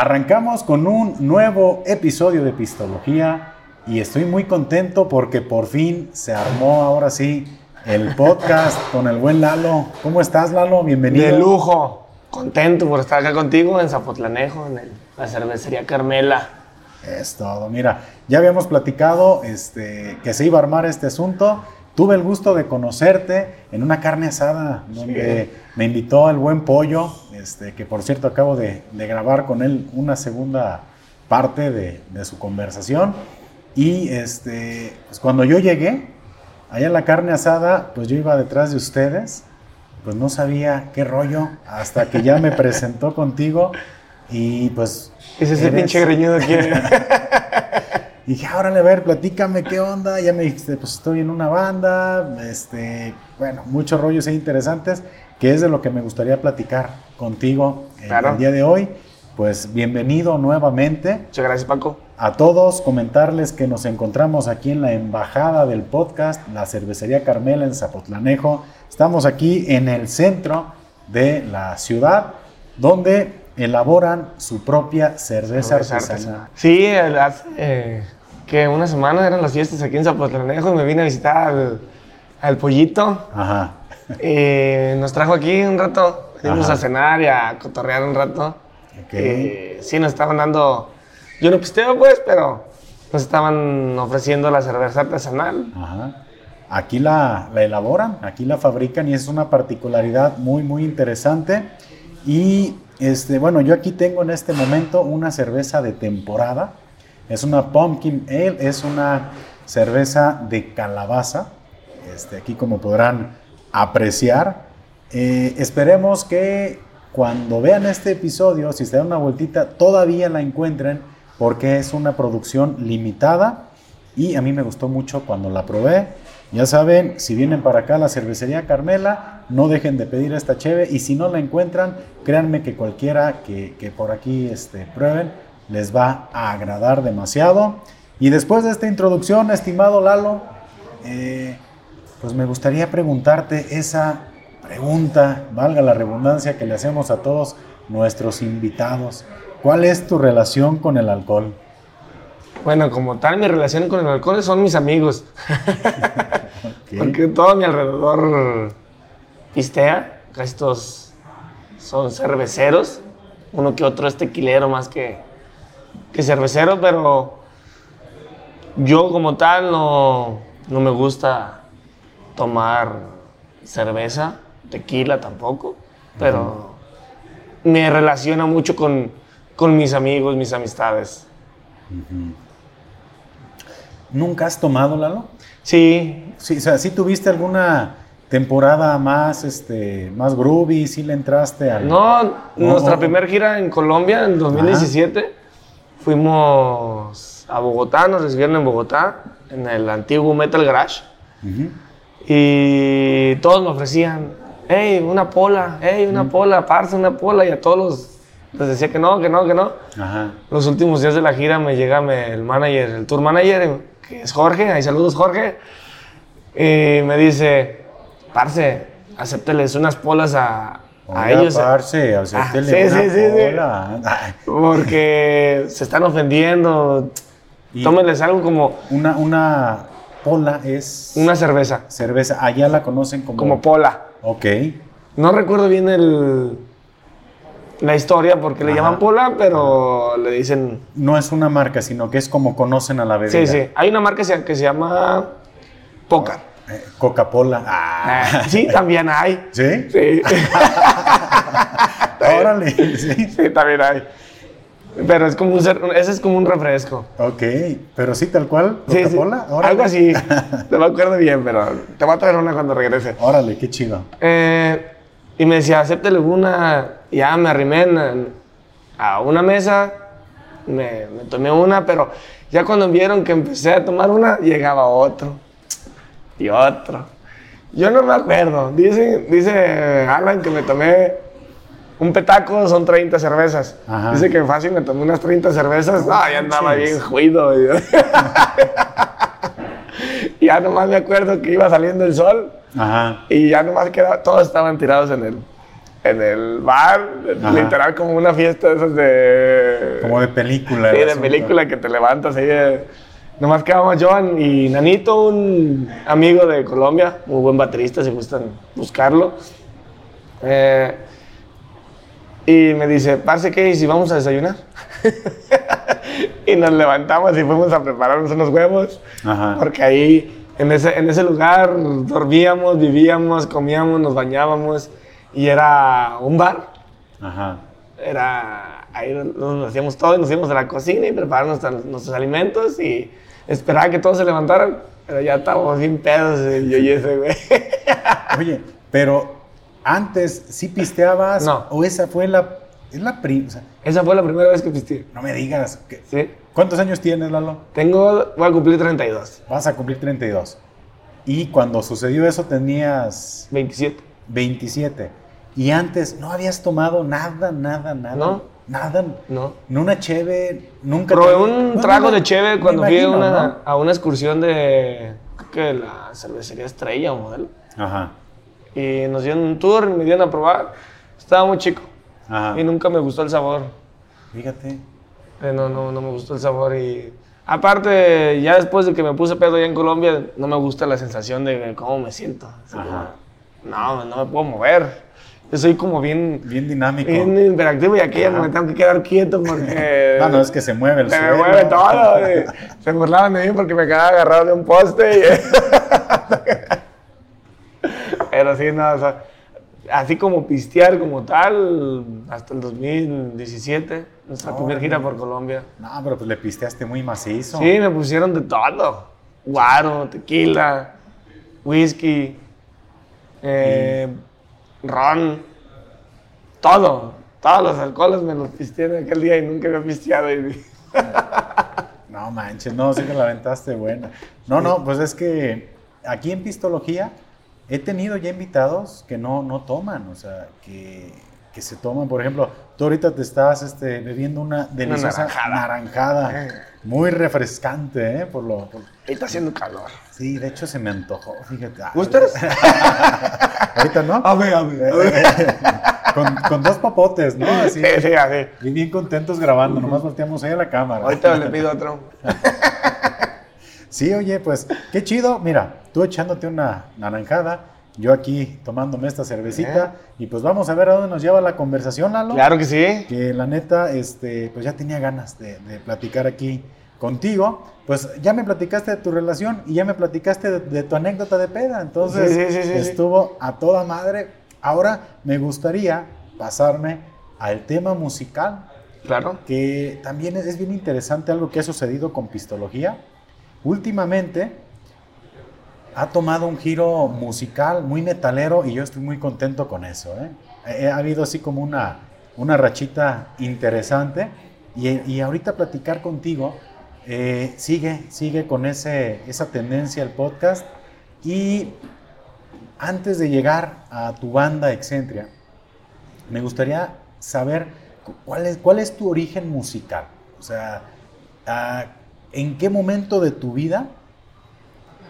Arrancamos con un nuevo episodio de Pistología y estoy muy contento porque por fin se armó ahora sí el podcast con el buen Lalo. ¿Cómo estás, Lalo? Bienvenido. De lujo. Contento por estar acá contigo en Zapotlanejo, en el- la cervecería Carmela. Es todo. Mira, ya habíamos platicado este, que se iba a armar este asunto. Tuve el gusto de conocerte en una carne asada donde me invitó el buen pollo, este, que por cierto acabo de, de grabar con él una segunda parte de, de su conversación. Y este, pues cuando yo llegué, allá en la carne asada, pues yo iba detrás de ustedes, pues no sabía qué rollo hasta que ya me presentó contigo y pues... Ese es el eres- pinche greñudo que... y dije, "Ah, órale, a ver, platícame qué onda. Ya me dijiste, pues estoy en una banda, este, bueno, muchos rollos ahí interesantes, que es de lo que me gustaría platicar contigo en Claro. el día de hoy. Pues bienvenido nuevamente Muchas gracias, Paco. a todos. Comentarles que nos encontramos aquí en la embajada del podcast, la cervecería Carmela en Zapotlanejo. Estamos aquí en el centro de la ciudad, donde elaboran su propia cerveza Cerveza artesanal. Sí, el- hace eh, que una semana eran las fiestas aquí en Zapotlanejo y me vine a visitar al, al pollito. Ajá. Y nos trajo aquí un rato. Fuimos a cenar y a cotorrear un rato. Ok. Eh, sí, nos estaban dando. Yo no pisteo, pues, pero nos estaban ofreciendo la cerveza artesanal. Ajá. Aquí la, la elaboran, aquí la fabrican y es una particularidad muy, muy interesante. Y este, bueno, yo aquí tengo en este momento una cerveza de temporada. Es una Pumpkin Ale, es una cerveza de calabaza. Este, aquí como podrán apreciar. Eh, esperemos que cuando vean este episodio, si se dan una vueltita, todavía la encuentren porque es una producción limitada y a mí me gustó mucho cuando la probé. Ya saben, si vienen para acá a la cervecería Carmela, no dejen de pedir esta cheve y si no la encuentran, créanme que cualquiera que, que por aquí este, prueben les va a agradar demasiado. Y después de esta introducción, estimado Lalo, eh, pues me gustaría preguntarte esa pregunta, valga la redundancia, que le hacemos a todos nuestros invitados. ¿Cuál es tu relación con el alcohol? Bueno, como tal, mi relación con el alcohol son mis amigos. Porque todo a mi alrededor pistea. Casi todos son cerveceros. Uno que otro es tequilero más que, que cervecero, pero yo como tal no, no me gusta tomar cerveza, tequila tampoco, pero me relaciona mucho con, con mis amigos, mis amistades. ¿Nunca has tomado, Lalo? Sí, Sí, o sea, ¿sí tuviste alguna temporada más, este, más groovy? ¿Sí le entraste al...? No, nuestra primera gira en Colombia en 2017 fuimos a Bogotá, nos recibieron en Bogotá, en el antiguo Metal Garage, Ujú. y todos me ofrecían, hey, una pola, hey, una pola, parce, una pola, y a todos los, les decía que no, que no, que no. Ajá. Los últimos días de la gira me llega el manager, el tour manager, que es Jorge, ahí saludos Jorge, y me dice, parce, acépteles unas polas a, a ellos. parce, Ah, sí, sí, sí, sí. Porque se están ofendiendo. Y- Tómenles algo como Una, una pola es una cerveza, cerveza. Allá la conocen como... como pola. Ok. No recuerdo bien el, la historia porque le llaman pola, pero le dicen... No es una marca, sino que es como conocen a la bebida. Sí, sí. Hay una marca que se, que se llama Poca. Coca-Cola. Ah. Ah, sí, también hay. ¿Sí? Sí, Órale. Sí. sí, también hay. Pero es como un, ese es como un refresco. Ok, pero sí, tal cual. Sí, sí. Coca-Cola. Órale. Algo así. No me acuerdo bien, pero te voy a traer una cuando regrese. Órale, qué chido. Eh, y me decía, acéptele una. Ya me arrimé en- a una mesa, me, me tomé una, pero ya cuando vieron que empecé a tomar una, llegaba otro. Y otro. Yo no me acuerdo. Dice, dice Alan que me tomé un petaco, son 30 cervezas. Ajá. Dice que fácil me tomé unas 30 cervezas. No ya andaba bien juido. Ya nomás me acuerdo que iba saliendo el sol Ajá. y ya nomás quedaba, todos estaban tirados en el, en el bar, Ajá. literal como una fiesta de esas de... Como de película. Sí, de asunto. película que te levantas ahí. de- Nomás quedamos Joan y Nanito, un amigo de Colombia, muy buen baterista, si gustan buscarlo. Eh, y me dice, parce, ¿qué? ¿Y si vamos a desayunar? y nos levantamos y fuimos a prepararnos unos huevos. Ajá. Porque ahí, en ese, en ese lugar, dormíamos, vivíamos, comíamos, nos bañábamos. Y era un bar. Ajá. Era, ahí nos, nos hacíamos todo y nos íbamos a la cocina y preparábamos nuestros, nuestros alimentos y esperaba que todos se levantaran. Pero ya estábamos bien pedos, yo y ese güey. Oye, pero antes sí pisteabas No. o esa fue la es la pri- o sea, Esa fue la primera vez que pisteé. no me digas que- ¿Sí? ¿Cuántos años tienes, Lalo? Tengo, voy a cumplir 32, Vas a cumplir 32. Y cuando sucedió eso tenías 27. 27. Y antes no habías tomado nada, nada, nada. No. Nada. No. Ni una cheve, nunca. Probé te- un Bueno, trago de cheve cuando fui a una, ¿no? a una excursión de, que la cervecería Estrella o Modelo. Ajá. Y nos dieron un tour me dieron a probar. Estaba muy chico Ajá. y nunca me gustó el sabor. Fíjate. Eh, no, no, no me gustó el sabor y... Aparte, ya después de que me puse pedo allá en Colombia, no me gusta la sensación de cómo me siento. Como, Ajá. no, no me puedo mover. Yo soy como bien, Bien dinámico. bien interactivo y aquí ya me tengo que quedar quieto porque... Ah, no, es que se mueve el Se me suelo. mueve todo. Se burlaban de mí porque me quedaba agarrado de un poste. y- Pero sí, no, o sea, así como pistear como tal, hasta el 2017, nuestra primera gira por Colombia. No, pero pues le pisteaste muy macizo. Sí, me pusieron de todo. Guaro, tequila, whisky, eh, ron, todo. Todos los alcoholes me los pisteé en aquel día y nunca había pisteado. Y... No manches, no, sí que la aventaste buena. No, no, pues es que aquí en Pistología he tenido ya invitados que no, no toman, o sea, que, que se toman, por ejemplo, tú ahorita te estás este, bebiendo una deliciosa naranjada. naranjada, muy refrescante, ¿eh? Por lo, por- Ahí está haciendo calor. Sí, de hecho se me antojó, fíjate. ¿Gustas? Ahorita no. A ver, a ver. con, con dos papotes, ¿no? Así, Sí, sí, así. y bien contentos grabando, nomás volteamos ahí a la cámara. Ahorita le pido otro. Sí, oye, pues qué chido. Mira, tú echándote una naranjada, yo aquí tomándome esta cervecita y pues vamos a ver a dónde nos lleva la conversación, Lalo. Claro que sí. Que la neta, este, pues ya tenía ganas de, de platicar aquí contigo. Pues ya me platicaste de tu relación y ya me platicaste de, de tu anécdota de peda. Entonces Sí, sí, sí, estuvo a toda madre. Ahora me gustaría pasarme al tema musical Claro. que también es bien interesante algo que ha sucedido con Pistología. Últimamente ha tomado un giro musical muy metalero y yo estoy muy contento con eso. ¿eh? Eh, Ha habido así como una, una rachita interesante y, y ahorita platicar contigo eh, sigue, sigue con ese, esa tendencia el podcast y antes de llegar a tu banda Excentria, me gustaría saber cu- cuál es, cuál es tu origen musical. O sea, ah, ¿en qué momento de tu vida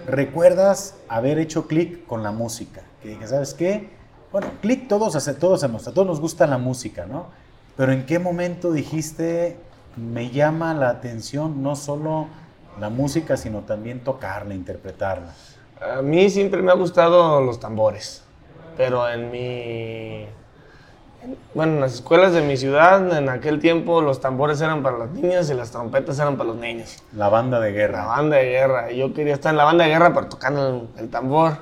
recuerdas haber hecho clic con la música? Que dije, ¿sabes qué? Bueno, clic todos, hace, todos hacemos, a todos nos gusta la música, ¿no? Pero ¿en qué momento dijiste, me llama la atención no solo la música, sino también tocarla, interpretarla? A mí siempre me ha gustado los tambores. Pero en mi. En- Bueno, en las escuelas de mi ciudad, en aquel tiempo los tambores eran para las niñas y las trompetas eran para los niños. La banda de La guerra. banda de guerra. Yo quería estar en la banda de guerra, pero tocando el, el tambor.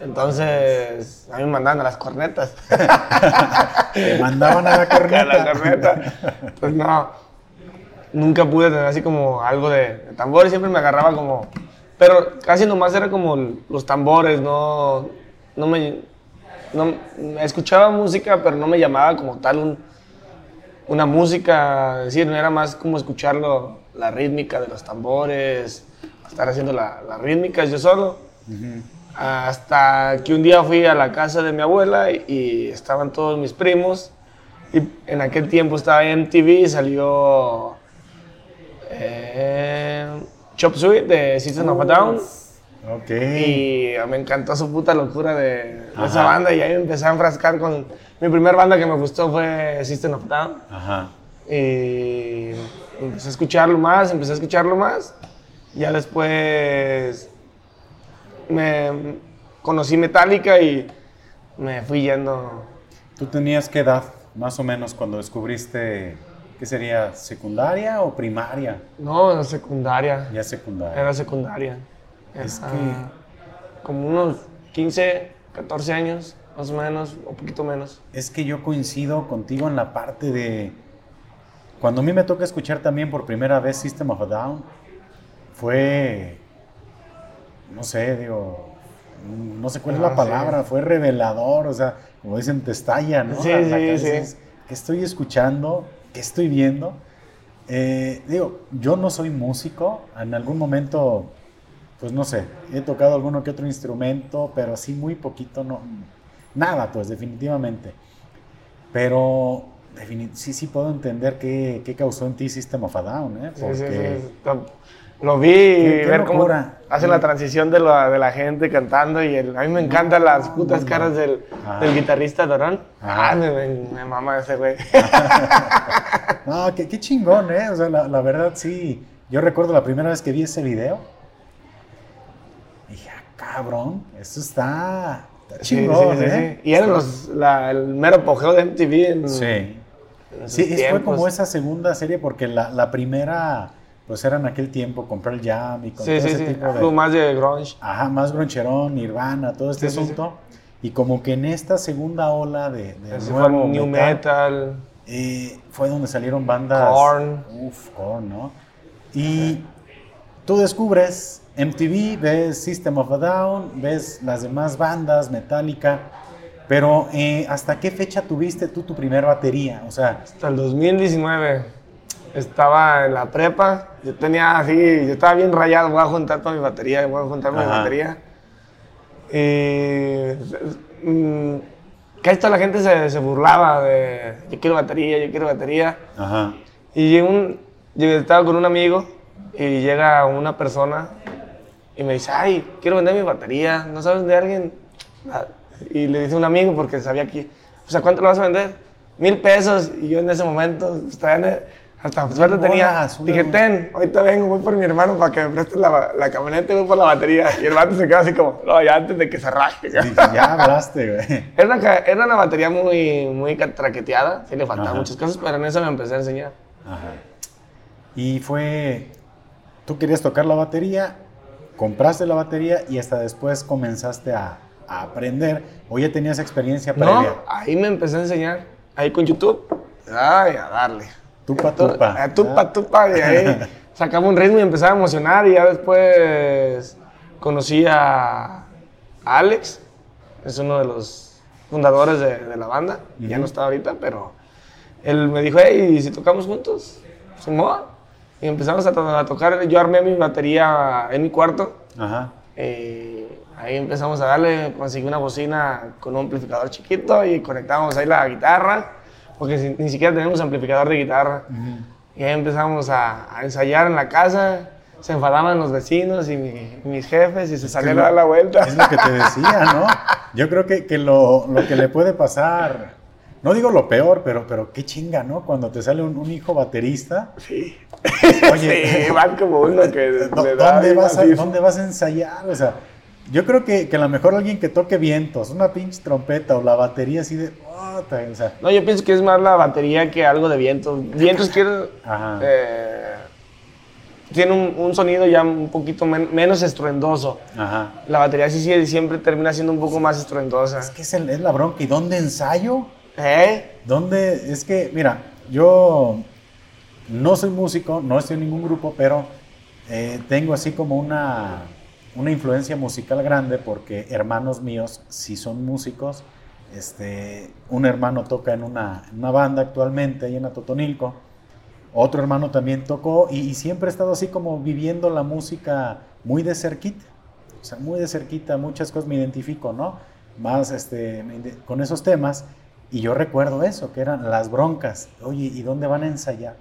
Entonces, a mí me mandaban a las cornetas. Te mandaban a la a corneta. la corneta. Pues no, nunca pude tener así como algo de, de tambor y siempre me agarraba como... Pero casi nomás era como los tambores, no, no me... No, escuchaba música, pero no me llamaba como tal un, una música, es decir, no era más como escucharlo, la rítmica de los tambores, estar haciendo la- las rítmicas yo solo. Hasta que un día fui a la casa de mi abuela y, y estaban todos mis primos. Y en aquel tiempo estaba en TV y salió eh, Chop Suey de System of a Down. Ok. Y me encantó su puta locura de, esa banda y ahí me empecé a enfrascar con... Mi primer banda que me gustó fue System of Down. Ajá. Y empecé a escucharlo más, empecé a escucharlo más. Ya después me conocí Metallica y me fui yendo. ¿Tú tenías qué edad, más o menos, cuando descubriste qué sería secundaria o primaria? No, era secundaria. Ya secundaria. Era secundaria. Es Era que- Como unos 15, 14 años, más o menos, o poquito menos. Es que yo coincido contigo en la parte de. Cuando a mí me toca escuchar también por primera vez System of a Down, fue. No sé, digo. No sé cuál es Ah, la palabra, fue revelador, o sea, como dicen, te estalla, ¿no? Sí, La- la sí, cabeza sí. es, ¿Qué estoy escuchando? ¿Qué estoy viendo? Eh, digo, yo no soy músico, en algún momento, pues no sé, he tocado alguno que otro instrumento, pero sí muy poquito, no, nada, pues definitivamente. Pero defini- sí, sí puedo entender qué, qué causó en ti System of a Down, ¿eh? Sí, sí, Porque- sí. Lo- vi qué ver cómo hacen la transición de la, de la gente cantando y el- a mí me encantan las putas caras del, Ajá. del guitarrista Dorán. Ajá. Ah, me, me, me mama ese güey. No, qué, qué chingón, ¿eh? O sea, la, la verdad sí. Yo recuerdo la primera vez que vi ese video. Cabrón, esto está, chingón, sí, sí, ¿eh? Y eran los, la- el mero apogeo de MTV en, Sí. en Sí, fue como esa segunda serie porque la, la primera, pues era en aquel tiempo, con Pearl Jam y con Sí, todo sí, ese sí. tipo Algo de... más de grunge. Ajá, más groncherón, Nirvana, todo este asunto. Y como que en esta segunda ola de, nuevo New metal, Metal. eh, fue donde salieron bandas. Korn. Uf, Korn, ¿no? Y tú descubres MTV, ves System of a Down, ves las demás bandas, Metallica. Pero, eh, ¿hasta qué fecha tuviste tú tu primer batería? O sea, Hasta el 2019 estaba en la prepa. Yo tenía así, yo estaba bien rayado. Voy a juntar toda mi batería, voy a juntar mi batería. Y mm, casi toda la gente se, se burlaba de yo quiero batería, yo quiero batería. ajá. Y un, yo estaba con un amigo y llega una persona y me dice, ay, quiero vender mi batería, ¿no sabes de alguien? Ah, Y le dice un amigo porque sabía que, o sea, ¿cuánto lo vas a vender? Mil pesos. Y yo en ese momento, pues, hasta suerte tenía. Dije, ten, ahorita vengo, voy por mi hermano para que me preste la, la camioneta y voy por la batería. Y el vato se quedó así como, no, ya antes de que se. Dije, ya hablaste, güey. Era una, era una batería muy, muy traqueteada, sí le faltaban muchas cosas, pero en eso me empecé a enseñar. Ajá. Y fue, tú querías tocar la batería, compraste la batería y hasta después comenzaste a, a aprender o ya tenías experiencia No, previa. ahí me empecé a enseñar, ahí con YouTube. Ay, a darle. Tupa, tupa. A tupa, tupa, y ahí sacaba un ritmo y empezaba a emocionar y ya después conocí a Alex, es uno de los fundadores de, de la banda, ya no está ahorita, pero él me dijo, hey, ¿y si tocamos juntos? Simón. Y empezamos a, a tocar, yo armé mi batería en mi cuarto, Ajá. eh, ahí empezamos a darle, conseguí una bocina con un amplificador chiquito y conectamos ahí la guitarra, porque ni siquiera tenemos amplificador de guitarra. Y ahí empezamos a, a ensayar en la casa, se enfadaban los vecinos y mi- mis jefes y se salían a dar la vuelta. Es lo que te decía, ¿no? Yo creo que, que lo, lo que le puede pasar, no digo lo peor, pero, pero qué chinga, ¿no? Cuando te sale un, un hijo baterista. Sí. Oye, sí, van como uno que ¿dó- le da ¿dónde, vas a. ¿dónde vas a ensayar? O sea, yo creo que, que a lo mejor alguien que toque vientos, una pinche trompeta o la batería así de... "Puta", o sea, No, yo pienso que es más la batería que algo de viento. Vientos quiere... Ajá. eh, tiene un, un sonido ya un poquito men- menos estruendoso. ajá. La batería sí, sí siempre termina siendo un poco más estruendosa. Es que es, el- es la bronca. ¿Y dónde ensayo? ¿Eh? ¿Dónde? Es que, mira, yo no soy músico, no estoy en ningún grupo, pero eh, tengo así como una, una influencia musical grande porque hermanos míos sí son músicos. Este, un hermano toca en una, en una banda actualmente ahí en Atotonilco. Otro hermano también tocó y, y siempre he estado así como viviendo la música muy de cerquita. O sea, muy de cerquita, muchas cosas me identifico, ¿no? Más este, con esos temas. Y yo recuerdo eso, que eran las broncas. Oye, ¿y dónde van a ensayar?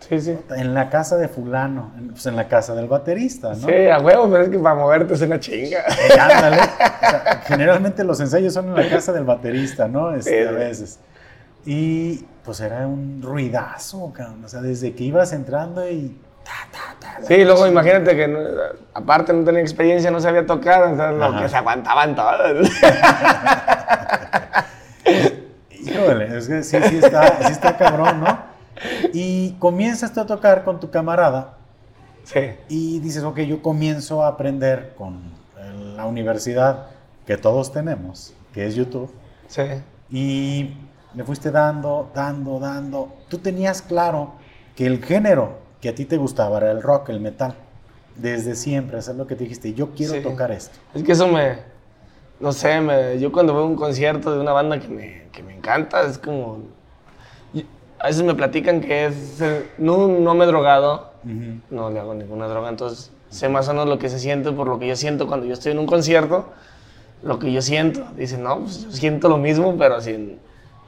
Sí, sí. En la casa de fulano, pues en la casa del baterista, ¿no? Sí, a huevo, pero es que para moverte es una chinga. Eh, ándale. O sea, generalmente los ensayos son en la casa del baterista, ¿no? Este, Sí. a veces. Y pues era un ruidazo, cabrón. O sea, desde que ibas entrando y... ta, ta, ta, Sí, luego imagínate que no- aparte no tenía experiencia, no sabía tocar, entonces lo que se aguantaban todos. Híjole, es que sí, sí está, sí está cabrón, ¿no? Y comienzas tú a tocar con tu camarada Sí, y dices, ok, yo comienzo a aprender con la universidad que todos tenemos, que es YouTube, sí. y le fuiste dando, dando, dando. Tú tenías claro que el género que a ti te gustaba era el rock, el metal. Desde siempre, eso es lo que te dijiste, yo quiero Sí. tocar esto. Es que eso me, no sé, me- yo cuando veo un concierto de una banda que me, que me encanta, es como, a veces me platican que es, el- no, no me he drogado, no le hago ninguna droga, entonces sé más o menos lo que se siente por lo que yo siento cuando yo estoy en un concierto, lo que yo siento. Dicen, no, pues yo siento lo mismo, pero sin,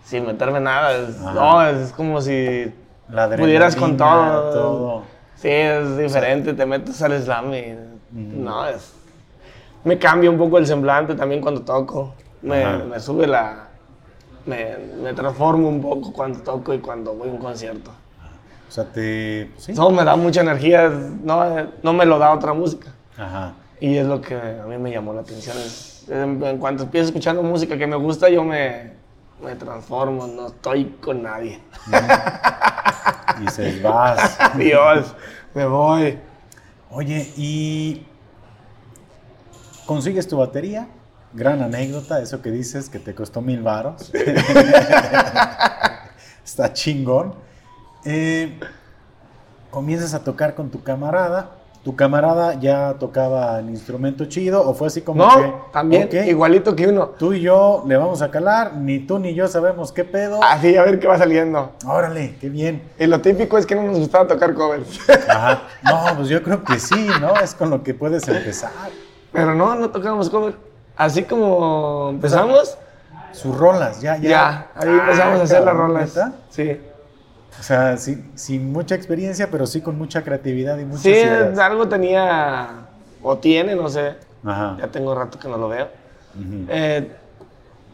sin meterme nada. Es, no, es como si La pudieras con todo. Sí, es diferente, te metes al slam y no, es... Me cambia un poco el semblante también cuando toco. Me, me sube la... Me, me transformo un poco cuando toco y cuando voy a un concierto. O sea, te... Sí. No, me da mucha energía, no, no me lo da otra música. Ajá. Y es lo que a mí me llamó la atención. Es, en, en cuanto empiezo escuchando música que me gusta, yo me, me transformo, no estoy con nadie. Y dices, vas. Adiós, me voy. Oye, y consigues tu batería. Gran anécdota, eso que dices que te costó mil varos. Está chingón. Eh, comienzas a tocar con tu camarada. ¿Tu camarada ya tocaba el instrumento chido o fue así como No, que... también, igualito que uno. Tú y yo le vamos a calar, ni tú ni yo sabemos qué pedo. Así, a ver qué va saliendo. Órale, qué bien. Y lo típico es que no nos gustaba tocar covers. Ajá. No, pues yo creo que sí, ¿no? Es con lo que puedes empezar. Pero no, no tocábamos cover. Así como empezamos, Sus rolas, ya, ya. ya, ahí empezamos Ah, a hacer las rolas. ¿neta? Sí. O sea, sin, sin mucha experiencia, pero sí con mucha creatividad y muchas Sí, ideas. algo tenía, o tiene, no sé. Ajá. Ya tengo rato que no lo veo. Ujú. Eh,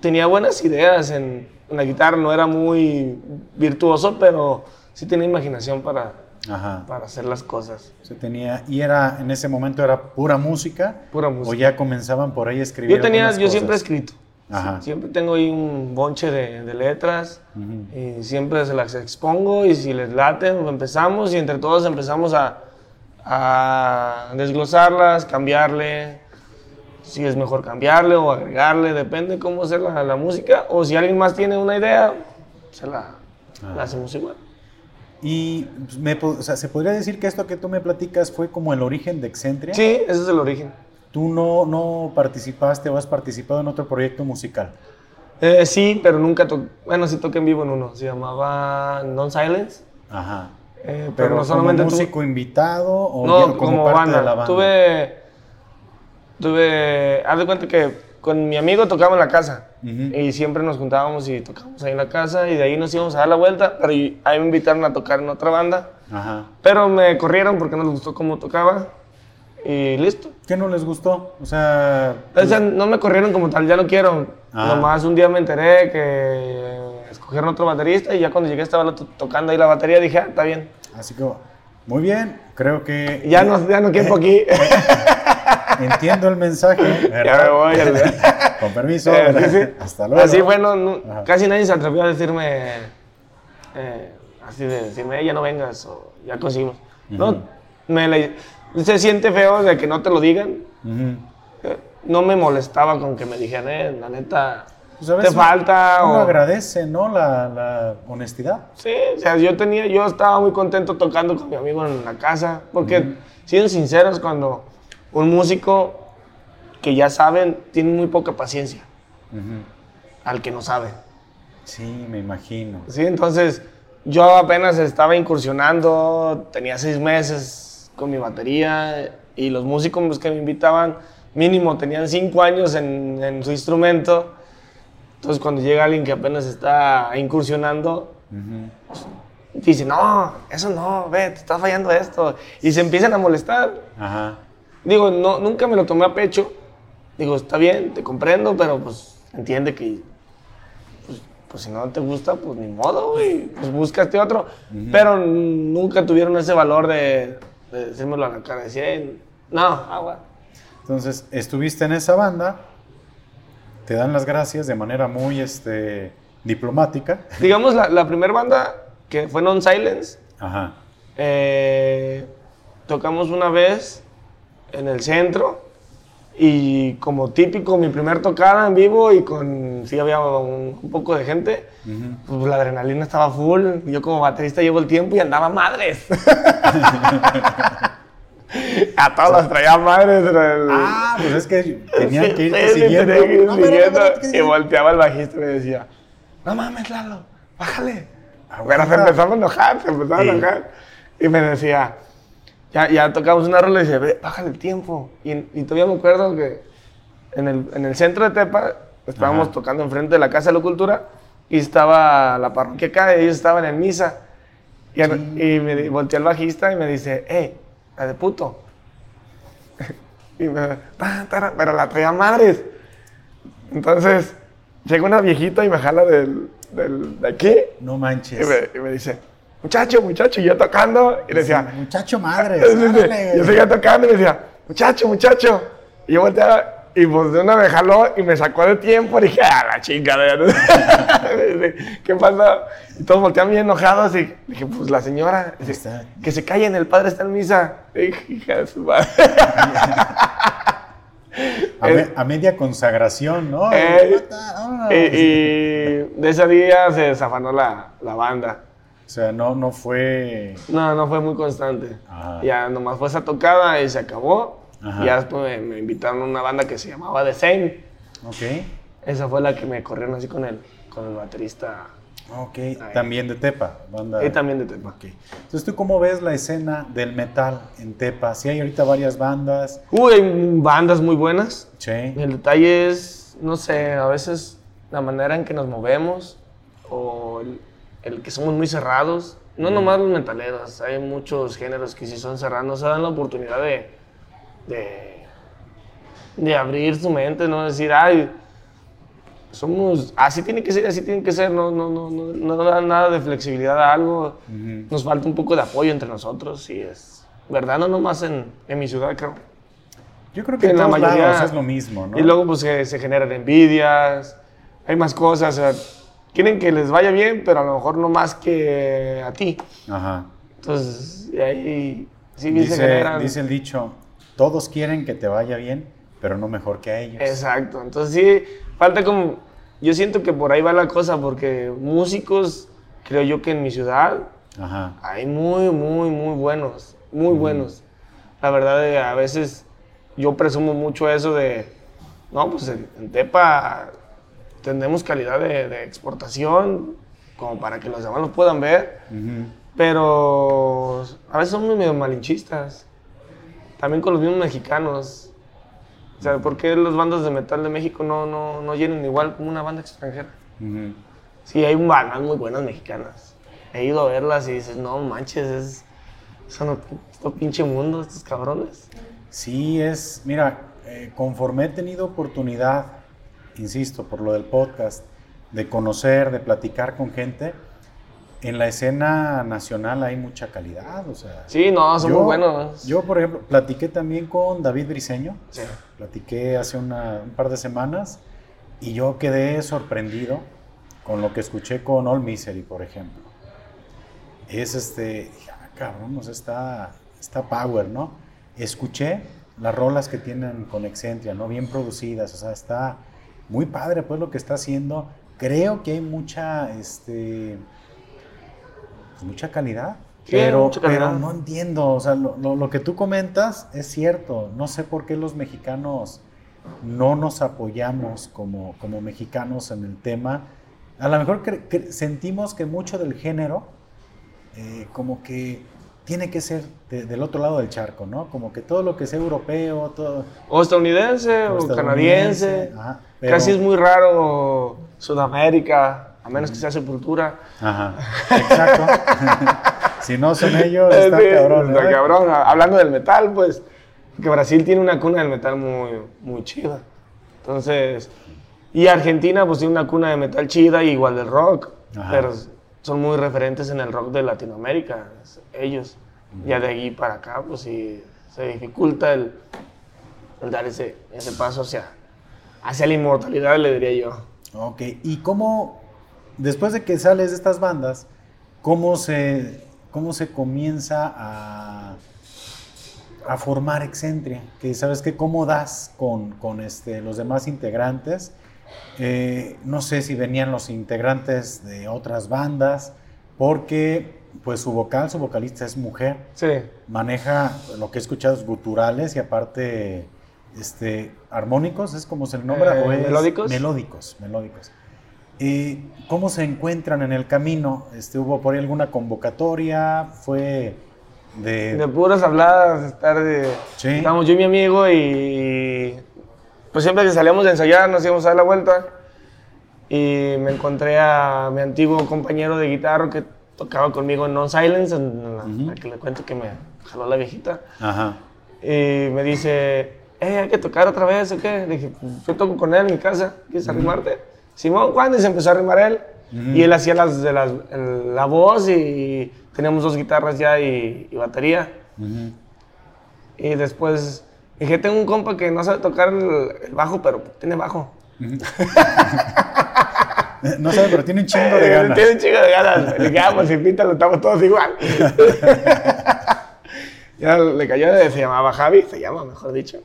tenía buenas ideas en, en la guitarra, no era muy virtuoso, pero sí tenía imaginación para, Ajá. para hacer las cosas. Se tenía, y era, en ese momento era pura música. Pura O música. ya comenzaban por ahí a escribir. Yo tenía, yo siempre he cosas. escrito. Ajá. Sie- Siempre tengo ahí un bonche de, de letras Ujú. y siempre se las expongo y si les late, empezamos y entre todos empezamos a, a desglosarlas, cambiarle, si es mejor cambiarle o agregarle, depende cómo hacer la, la música o si alguien más tiene una idea, se la, la hacemos igual. Y pues, me, po- o sea, se podría decir que esto que tú me platicas fue como el origen de Excentria. Sí, ese es el origen. Tú no, no participaste o has participado en otro proyecto musical. Eh, sí, pero nunca toqué, bueno, sí toqué en vivo en uno, se llamaba Non Silence. Ajá. eh, pero, Pero no como solamente tuve- músico invitado o No, ya como, parte banda. de la banda. Tuve. Tuve. Haz de cuenta que con mi amigo tocaba en la casa. Y siempre nos juntábamos y tocábamos ahí en la casa. Y de ahí nos íbamos a dar la vuelta. Pero ahí me invitaron a tocar en otra banda. Ajá. Pero me corrieron porque no les gustó cómo tocaba. Y listo. ¿Qué no les gustó? O sea, O sea, no me corrieron como tal, ya no quiero. Ah. Nomás un día me enteré que escogieron otro baterista. Y ya cuando llegué estaba to- tocando ahí la batería. Dije, ah, está bien. así que muy bien, creo que Ya no, ya no quiero aquí. entiendo el mensaje. ya me voy. Con permiso. Eh, sí. Hasta luego. Así bueno, no- Ajá. casi nadie se atrevió a decirme, eh, así de decirme, "Eh, ya no vengas o ya conseguimos. No, me se siente feo de que no te lo digan. Ujú. Eh, No me molestaba con que me dijeran, eh, la neta, Pues a te veces falta. Uno o- agradece, ¿no? La, la honestidad. Sí, o sea, yo tenía, yo estaba muy contento tocando con mi amigo en la casa, porque siendo sinceros, cuando un músico que ya saben tiene muy poca paciencia al que no sabe. Sí, me imagino. Sí, entonces yo apenas estaba incursionando, tenía seis meses con mi batería y los músicos que me invitaban mínimo tenían cinco años en, en su instrumento. Entonces cuando llega alguien que apenas está incursionando, dice, no, eso no, ve, te está fallando esto. Y se empiezan a molestar. Ajá. Digo, no, nunca me lo tomé a pecho. Digo, está bien, te comprendo, pero pues entiende que, pues, pues si no te gusta, pues ni modo, güey. Pues búscate otro. Pero nunca tuvieron ese valor de, de decírmelo a la cara. Decir, no, agua. Entonces, estuviste en esa banda, te dan las gracias de manera muy este, diplomática. Digamos, la, la primera banda que fue Non Silence, Ajá. eh, tocamos una vez en el centro y como típico mi primer tocada en vivo y con sí había un, un poco de gente Ujú. pues la adrenalina estaba full yo como baterista llevo el tiempo y andaba madres a todos los traía madres el- Ah, pues es que tenían que irte Sí, sí, siguiendo. tenía que ir No, siguiendo. pero, pero, y volteaba el bajista y me decía no mames Lalo bájale pero se empezaba a enojar se empezaba Sí. a enojar y me decía ya, ya tocamos una rola y dice, ve, bájale el tiempo. Y, y todavía me acuerdo que en el, en el centro de Tepa estábamos Ajá. tocando enfrente de la Casa de la Cultura y estaba la parroquia acá y ellos estaban en misa. Y, me volteé al bajista y me dice, hey, la de puto. y me, "Ta, ta, pero la traía madres. Entonces, llega una viejita y me jala del, del- de aquí No y manches. me, y me dice, muchacho, muchacho, y yo tocando, y le decía, Muchacho madre. Yo seguía tocando y decía, muchacho, muchacho. Y yo volteaba y pues de una me jaló y me sacó de tiempo. Y dije, ah, la chingada. ¿Qué pasa? Y todos volteaban bien enojados y dije, pues la señora, dice, que se callen, el padre está en misa. Y dije, hija de su madre. A, me- a media consagración, ¿no? Eh, Ah, y, y de ese día se desafanó la, la banda. O sea, no, no fue. No, no fue muy constante. Ajá. Ya nomás fue esa tocada y se acabó. Ajá. Y ya después me, me invitaron a una banda que se llamaba The Same. Ok. Esa fue la que me corrieron así con el, con el baterista. Ok. También de Tepa. Banda. Y también de Tepa. Ok. Entonces, ¿tú cómo ves la escena del metal en Tepa? Sí, hay ahorita varias bandas. Uy, hay bandas muy buenas. Sí. El detalle es, no sé, a veces la manera en que nos movemos o el, el que somos muy cerrados. No nomás los metaleros, hay muchos géneros que sí son cerrados, no se dan la oportunidad de, de, de abrir su mente, no decir, ay, somos, así tiene que ser, así tiene que ser, no, no, no, no, no da nada de flexibilidad a algo, nos falta un poco de apoyo entre nosotros y es, ¿verdad? No nomás en, en mi ciudad, creo. Yo creo que en la mayoría- es lo mismo, ¿no? Y luego pues se, se generan envidias, hay más cosas, o sea, quieren que les vaya bien, pero a lo mejor no más que a ti. Ajá. Entonces, ahí sí Dice, generan... dice el dicho: todos quieren que te vaya bien, pero no mejor que a ellos. Exacto, entonces sí, falta como... Yo siento que por ahí va la cosa, porque músicos, creo yo que en mi ciudad Ajá. hay muy, muy, muy buenos, muy buenos. La verdad, eh, a veces yo presumo mucho eso de, no, pues en, en Tepa tenemos calidad de, de exportación, como para que los demás lo puedan ver, Ujú. pero a veces somos medio malinchistas, también con los mismos mexicanos. O sea, ¿por qué las bandas de metal de México no, no, no llenan igual como una banda extranjera? Ujú. Sí, hay bandas muy buenas mexicanas. He ido a verlas y dices, no manches, es, son otro pinche mundo estos cabrones. Sí, es, mira, eh, conforme he tenido oportunidad, insisto, por lo del podcast, de conocer, de platicar con gente, en la escena nacional hay mucha calidad, o sea. Sí, no, son yo, muy buenos. Yo, por ejemplo, platiqué también con David Briseño, Sí. platiqué hace una- un par de semanas, y yo quedé sorprendido con lo que escuché con All Misery, por ejemplo. Es este, ah, cabrón, o sea, está, está power, ¿no? Escuché las rolas que tienen con Excentria, ¿no? Bien producidas, o sea, está muy padre, pues, lo que está haciendo. Creo que hay mucha, este, mucha calidad. Sí, pero, mucha calidad. pero no entiendo, o sea, lo, lo- lo que tú comentas es cierto. No sé por qué los mexicanos no nos apoyamos como, como mexicanos en el tema. A lo mejor sentimos que mucho del género, eh, como que tiene que ser de- del otro lado del charco, ¿no? Como que todo lo que sea europeo, todo... O estadounidense, o, estadounidense, canadiense. ajá, pero- Casi es muy raro Sudamérica. a menos que sea Sepultura. Ajá, exacto. si no son ellos, está Sí, cabrón. está ¿verdad? cabrón. Hablando del metal, pues, que Brasil tiene una cuna del metal muy, muy chida. Entonces, y Argentina, pues tiene una cuna de metal chida, igual del rock. Ajá. Pero son muy referentes en el rock de Latinoamérica, ellos. Ya de allí para acá, pues sí, se dificulta el, el dar ese, ese paso hacia, hacia la inmortalidad, le diría yo. Ok, ¿y cómo, después de que sales de estas bandas, cómo se, cómo se comienza a, a formar Excentria? Que sabes que cómo das con, con este, los demás integrantes. Eh, no sé si venían los integrantes de otras bandas, porque pues su vocal, su vocalista es mujer, Sí, maneja lo que he escuchado es guturales y aparte este, armónicos, ¿es como se le nombra? Eh, ¿O es- melódicos. Melódicos, melódicos. Eh, ¿Cómo se encuentran en el camino? Este, ¿Hubo por ahí alguna convocatoria? ¿Fue de...? de puras habladas, estar de... Sí. Estábamos yo y mi amigo y... Pues siempre que salíamos de ensayar nos íbamos a dar la vuelta y me encontré a mi antiguo compañero de guitarra que tocaba conmigo en Non Silence, en la, Ujú. la que le cuento que me jaló la viejita. Ajá. Y me dice, eh, hay que tocar otra vez o qué. Le dije, "Pues, yo toco con él en mi casa, ¿quieres arrimarte? Simón, ¿cuándo? Y se empezó a arrimar él. Y él hacía las, de las, el- la voz y teníamos dos guitarras ya y, y batería. Y después dije, tengo un compa que no sabe tocar el, el bajo, pero tiene bajo. No sabe, pero tiene un chingo de ganas. Tiene un chingo de ganas. Le dije, ah, pues invítalo, estamos todos igual. ya le cayó, se llamaba Javi, se llama, mejor dicho.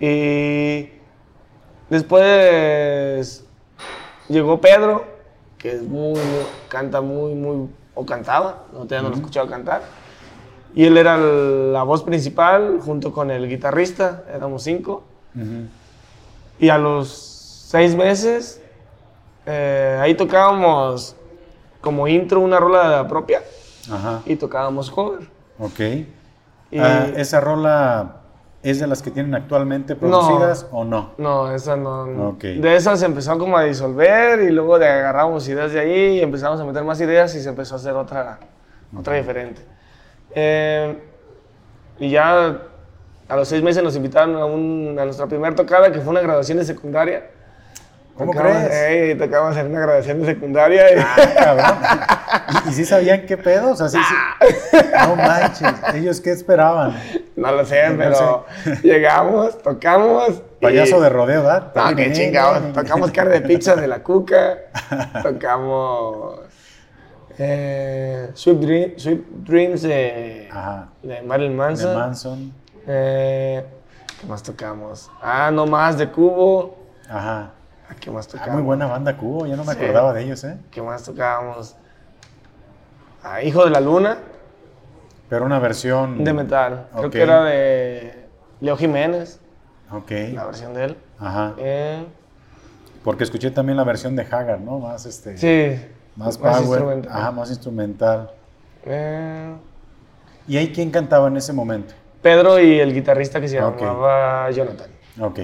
Y después llegó Pedro, que es muy, muy- canta muy, muy, o cantaba, no, todavía no lo he escuchado cantar. Y él era la voz principal junto con el guitarrista, éramos cinco. Y a los seis meses, eh, ahí tocábamos como intro una rola propia Ajá. y tocábamos cover. Ok. Y- Ah, ¿Esa rola es de las que tienen actualmente producidas o no? No, esa no. no. De esas se empezó como a disolver y luego de agarramos ideas de ahí y empezamos a meter más ideas y se empezó a hacer otra, otra diferente. Eh, y ya a los seis meses nos invitaron a, un- a nuestra primera tocada que fue una graduación de secundaria. ¿Cómo Tocamos- crees? ey, tocamos en una graduación de secundaria. y- Ah. ¿Y, y sí sabían qué pedo? O sea, sí, sí. No manches. ¿Ellos qué esperaban? No lo sé, No pero llegamos, tocamos. y- Payaso de rodeo, ¿verdad? No, qué chingados. Tocamos carne de pizza de la cuca. tocamos eh, Sweet, Dream- Sweet Dreams de, Ajá. de Marilyn De Manson. Manson. Eh, ¿Qué más tocamos? Ah, no más de Cubo. Ajá. Ah, ¿Qué más Ah, tocamos? muy buena banda Cubo. Yo no me Sí. acordaba de ellos, ¿eh? ¿Qué más tocábamos? Hijo de la Luna, Pero una versión. de metal. Creo que era de Leo Jiménez, Ok. la versión de él. Ajá. Eh, Porque escuché también la versión de Haggard, ¿no? Más este. sí. Más power. instrumental. Ajá, más instrumental. Eh, ¿Y ahí quién cantaba en ese momento? Pedro y el guitarrista que se llamaba Jonathan. Ok.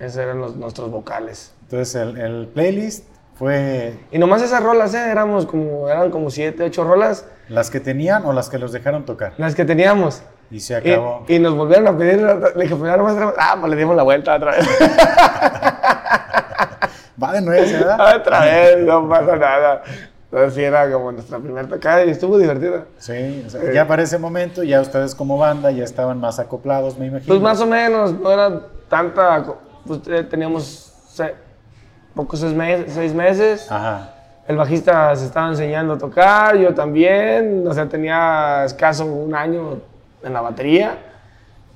Esos eran los- nuestros vocales. Entonces el, el playlist fue Y nomás esas rolas, ¿eh? Éramos como, eran como siete, ocho rolas las que tenían o las que los dejaron tocar. las que teníamos. Y se acabó. y nos volvieron a pedir, le dije, pues nomás ah, pues le dimos la vuelta otra vez. Va de nuez, ¿verdad? otra vez, no pasa nada. Entonces sí era como nuestra primera tocada y estuvo divertida. Sí, o sea, ya para ese momento ya ustedes como banda ya estaban más acoplados, me imagino. Pues más o menos, no era tanta, pues eh, teníamos pocos seis meses, seis meses. Ajá. El bajista se estaba enseñando a tocar, yo también, o sea, tenía escaso un año en la batería,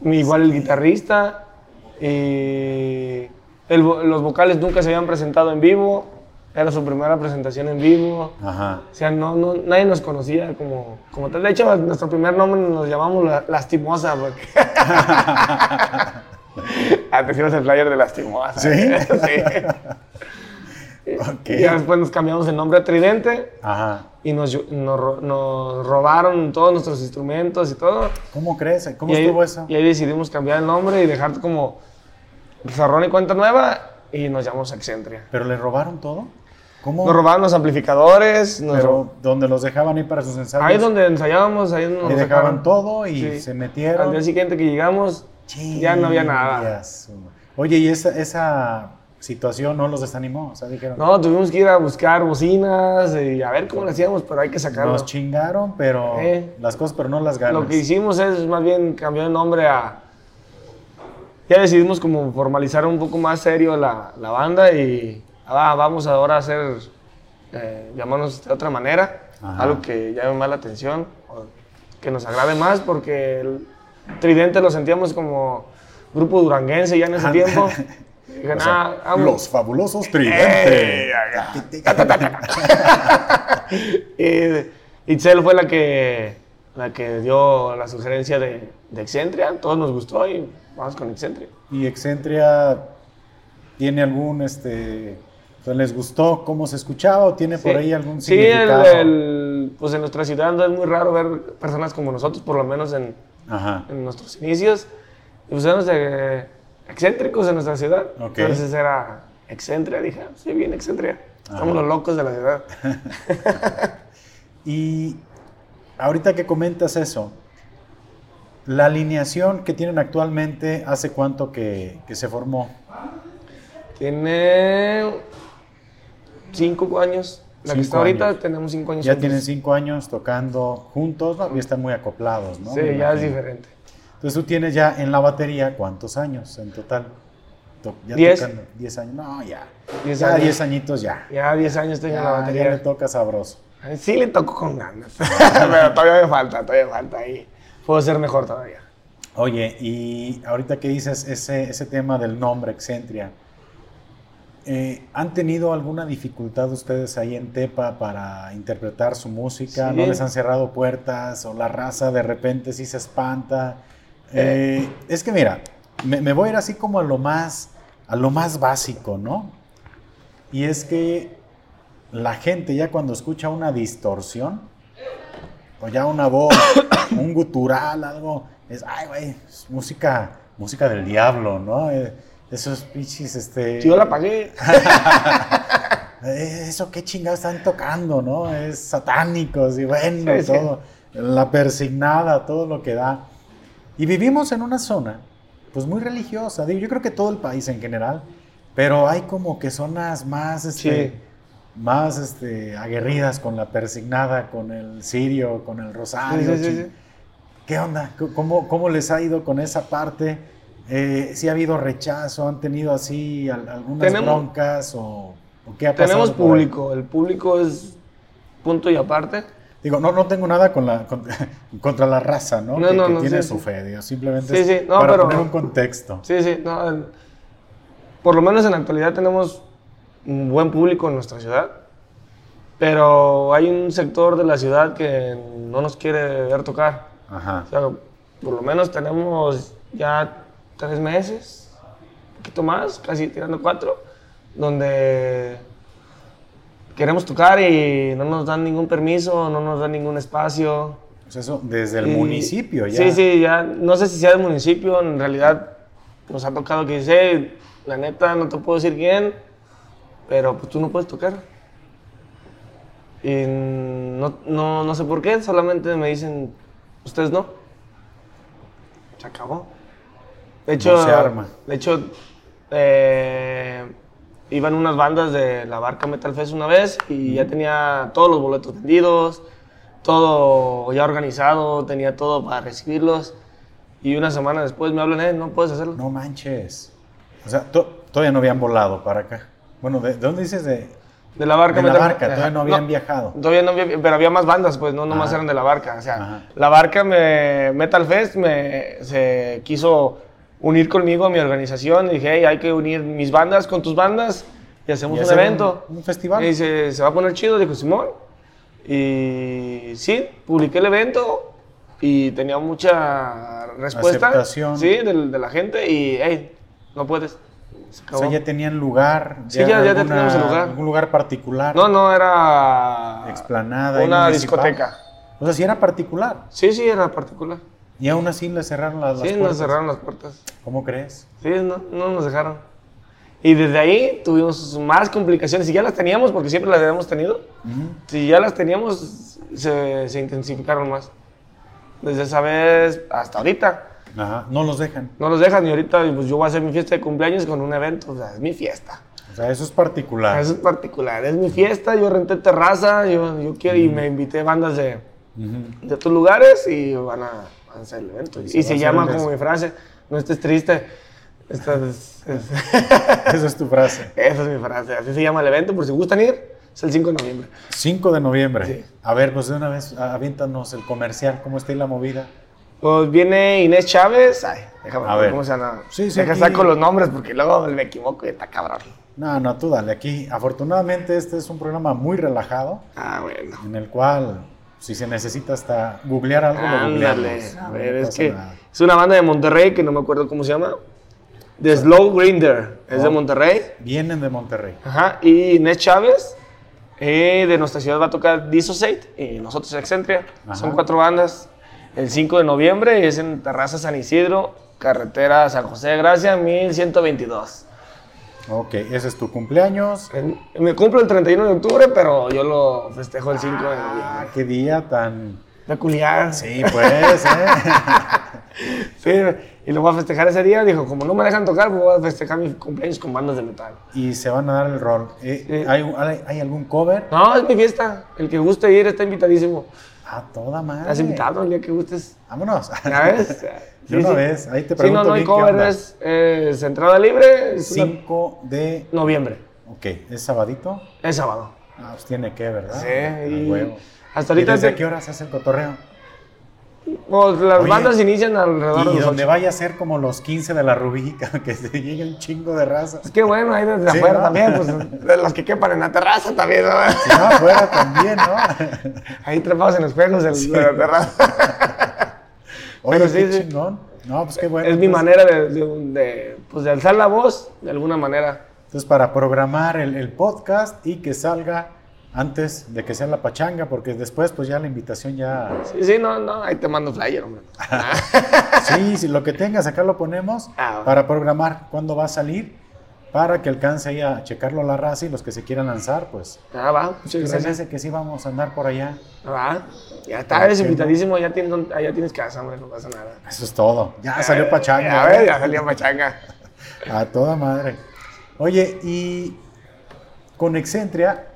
igual el guitarrista, y el los vocales nunca se habían presentado en vivo, era su primera presentación en vivo, Ajá. o sea, no, no- nadie nos conocía como, como tal. De hecho, nuestro primer nombre nos llamamos La- Lastimosa, porque... Antes íbamos el flyer de Lastimosa. ¿Sí? sí. Ok. Y ya después nos cambiamos el nombre a Tridente Ajá. y nos, nos, nos robaron todos nuestros instrumentos y todo. ¿Cómo crees? ¿Cómo y ahí, estuvo eso? Y ahí decidimos cambiar el nombre y dejar como Zarrón y Cuenta Nueva y nos llamamos Accentria. ¿Pero le robaron todo? ¿Cómo? Nos robaban los amplificadores. nos Pero ro- donde los dejaban ahí para sus ensayos. ahí donde ensayábamos, ahí nos Ahí dejaban todo y Sí. se Al metieron. día siguiente que llegamos, ya no había nada. Oye, ¿y esa, esa situación no los desanimó? O sea, dijeron, No, tuvimos que ir a buscar bocinas y a ver cómo lo hacíamos, pero hay que sacarlo. nos chingaron, pero Eh. las cosas, pero no las ganas. Lo que hicimos es más bien cambiar el nombre a... Ya decidimos como formalizar un poco más serio la, la banda y ah, vamos ahora a hacer, eh, llamarnos de otra manera, Ajá. algo que llame más la atención, o que nos agrade más, porque el Tridente lo sentíamos como grupo duranguense ya en ese Ah. tiempo. O sea, los fabulosos ¡Ey! tridente. y Itzel fue la que, la que dio la sugerencia de, de Excentria. Todos nos gustó y vamos con Excentria. ¿Y Excentria tiene algún, este, les gustó cómo se escuchaba o tiene por ahí algún Sí, el, significado? el- pues en nuestra ciudad no es muy raro ver personas como nosotros, por lo menos en, Ajá. en nuestros inicios. Y pues éramos eh, excéntricos en nuestra ciudad. Ok. Entonces era Excentria. Dije, ah, sí, bien Excentria. Ajá. Somos los locos de la ciudad. Y ahorita que comentas eso, la alineación que tienen actualmente, ¿hace cuánto que, que se formó? Tiene cinco años. La que está ahorita años. tenemos cinco años. Ya juntos. tienen cinco años tocando juntos, ¿no? Y están muy acoplados, ¿no? Sí, Me ya es diferente. Entonces tú tienes ya en la batería, ¿cuántos años en total? To- ya Diez. tocando- Diez años. No, ya. Diez ya años. diez añitos ya. Ya 10 años tengo Ya, en la ya batería. le toca sabroso. Sí le toco con ganas. Pero todavía me falta, todavía me falta ahí. Puedo ser mejor todavía. Oye, y ahorita que dices ese, ese tema del nombre, Excentria, eh, ¿han tenido alguna dificultad ustedes ahí en Tepa para interpretar su música? Sí. ¿No les han cerrado puertas? ¿O la raza de repente sí se espanta? Eh, es que mira, me, me voy a ir así como a lo más, a lo más básico, ¿no? Y es que la gente ya cuando escucha una distorsión, o ya una voz, un gutural, algo, es, ay, güey, es música, música del diablo, ¿no? Eh, esos pinches, este... Si yo la pagué. eh, Eso qué chingados están tocando, ¿no? Es satánicos y bueno, Sí, sí. todo. La persignada, todo lo que da. Y vivimos en una zona, pues muy religiosa. Digo, yo creo que todo el país en general, pero hay como que zonas más, este, Sí. más, este, aguerridas con la persignada, con el sirio, con el rosario. Sí, sí, sí, sí. ¿Qué onda? ¿Cómo, ¿Cómo les ha ido con esa parte? Eh, ¿Si ha habido rechazo? ¿Han tenido así al- algunas Tenemos- broncas? ¿O, o qué ha pasado? Tenemos público. El público es punto y aparte. Digo, no, no tengo nada con la, con- contra la raza, ¿no? No, que no, que no, tiene sí, su fe, digo, simplemente Sí, sí, para pero- poner un contexto. Sí, sí. no, el- por lo menos en la actualidad tenemos un buen público en nuestra ciudad. Pero hay un sector de la ciudad que no nos quiere ver tocar. Ajá. O sea, por lo menos tenemos ya tres meses, un poquito más, casi tirando cuatro, donde queremos tocar y no nos dan ningún permiso, no nos dan ningún espacio. Pues eso desde el Y- municipio ya. Sí, sí, ya, no sé si sea del municipio, en realidad nos ha tocado que dice, la neta, no te puedo decir quién, pero pues tú no puedes tocar. Y no, no, no sé por qué, solamente me dicen, ustedes no. Se acabó. De hecho, No se arma. De hecho, eh, iban unas bandas de la Barca Metal Fest una vez y ya tenía todos los boletos vendidos, todo ya organizado, tenía todo para recibirlos. Y una semana después me hablan, eh, no puedes hacerlo. No manches. O sea, to- todavía no habían volado para acá. Bueno, ¿de, de dónde dices? De, De la Barca de la barca, todavía no habían viajado. Todavía no había, pero había más bandas, pues, no nomás Ajá. eran de la barca. O sea, Ajá. la barca me, Metal Fest me, se quiso unir conmigo a mi organización. Y dije, hey, hay que unir mis bandas con tus bandas y hacemos Y un evento. un- un festival. Y dice, se va a poner chido, dijo Simón. Y sí, publiqué el evento y tenía mucha respuesta. Aceptación. Sí, de, la gente y, hey, no puedes. O sea, ya tenían lugar. Sí, ya- ya teníamos el lugar. Algún lugar particular. No, no, era Explanada una discoteca. O sea, si era particular. Sí, sí, era particular. Y aún así le cerraron las, las Sí, puertas. nos cerraron las puertas. ¿Cómo crees? Sí, no, no nos dejaron. Y desde ahí tuvimos más complicaciones. Y ya las teníamos, porque siempre las habíamos tenido. Si ya las teníamos, se, se intensificaron más. Desde esa vez hasta ahorita. Ajá, no los dejan. No los dejan y ahorita pues, yo voy a hacer mi fiesta de cumpleaños con un evento. O sea, es mi fiesta. O sea, eso es particular. Eso es particular. Es mi fiesta, yo renté terraza, yo, yo quiero y me invité bandas de, Ujú. de otros lugares y van a, van a hacer el evento. Y Y, se se llama como mi frase, no estés triste. Esta es- es- Esa es tu frase. esa es mi frase. Así se llama el evento, por si gustan ir, es el 5 de noviembre. 5 de noviembre. Sí. A ver, pues de una vez, aviéntanos el comercial, cómo está ahí la movida. Pues viene Inés Chávez. Ay, déjame A ver cómo se llama. Sí, sí, Deja aquí- saco los nombres porque luego me equivoco y está cabrón. No, no, tú dale. Aquí, afortunadamente, este es un programa muy relajado, Ah, bueno. en el cual, si se necesita hasta googlear algo, lo googleamos. A No ver, es pasa que nada. es una banda de Monterrey que no me acuerdo cómo se llama. The Slow Grinder. Es de. Monterrey. Vienen de Monterrey. Ajá. Y Inés Chávez eh, de nuestra ciudad va a tocar Dissociate y nosotros Excentria. Ajá. Son cuatro bandas. El 5 de noviembre es en Terraza San Isidro, carretera San José de Gracia, 1122. Ok, ese es tu cumpleaños. Me cumplo el 31 de octubre, pero yo lo festejo el 5 de Ah, noviembre. qué día tan... Peculiar. Sí, pues, ¿eh? Sí, y lo voy a festejar ese día. Dijo, como no me dejan tocar, pues voy a festejar mi cumpleaños con bandas de metal. y se van a dar el rol. Eh, Sí. ¿hay, hay, hay algún cover? No, es mi fiesta. El que guste ir está invitadísimo. A toda madre. Estás invitado el día que gustes. Vámonos. ¿Ya ves? Una vez, ahí te Sí, pregunto no, no hay cover, es, es entrada libre. Es una- 5 de... noviembre. Ok, ¿es sabadito? Es sábado. Ah, pues tiene que, ¿verdad? Sí, A y hasta ¿Y ahorita desde te- qué horas hace el cotorreo? Pues, las Oye, bandas inician alrededor de Y donde vaya a ser como los 15 de la Rubíca, que se llegue un chingo de raza. Pues qué bueno, ahí desde Sí, afuera ¿no? también, pues de los que quepan en la terraza también, ¿no? Si no, afuera también, ¿no? Ahí trepados en los espejos del- de la terraza. Oye, Pero sí, sí. chingón. No, pues qué bueno. es mi Entonces- manera de, de- de, pues, de alzar la voz de alguna manera. Entonces, para programar el, el podcast y que salga antes de que sea la pachanga, porque después, pues ya la invitación ya. Sí, sí, no, no, ahí te mando flyer, hombre. Sí, si lo que tengas acá lo ponemos Ah, bueno. para programar cuándo va a salir, para que alcance ahí a checarlo la raza y los que se quieran lanzar, pues. Ah, va, muchas Se gracias. hace que sí vamos a andar por allá. Ah, va. Ya está, eres invitadísimo, ya tienes, ya tienes casa, hombre, no pasa nada. Eso es todo. Ya salió pachanga. Ya, ¿eh? ves, ya salió pachanga. A toda madre. Oye, y con Excentria.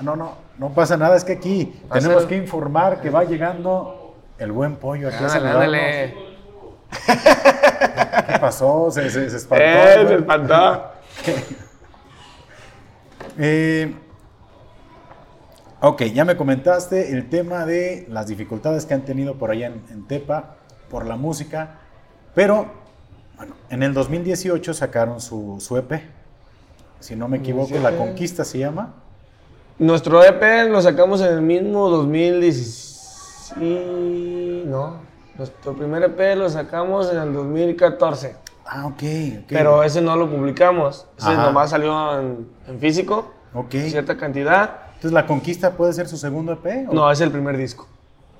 No, no, no pasa nada. Es que aquí Pasa. tenemos que informar que va llegando el buen pollo aquí a Ándale. ¿Qué pasó? Se, se, se espantó. Eh, ¿no? se espantó. Eh, ok, ya me comentaste el tema de las dificultades que han tenido por allá en, en Tepa por la música, pero bueno, en el 2018 sacaron su, su EP, si no me equivoco, La 17. Conquista se llama. Nuestro EP lo sacamos en el mismo 2016. No, nuestro primer EP lo sacamos en el 2014. Ah, ok, ok. Pero ese no lo publicamos. Ese Ajá. nomás salió en, en físico, Ok. cierta cantidad. Entonces, ¿La Conquista puede ser su segundo EP? o No, es el primer disco.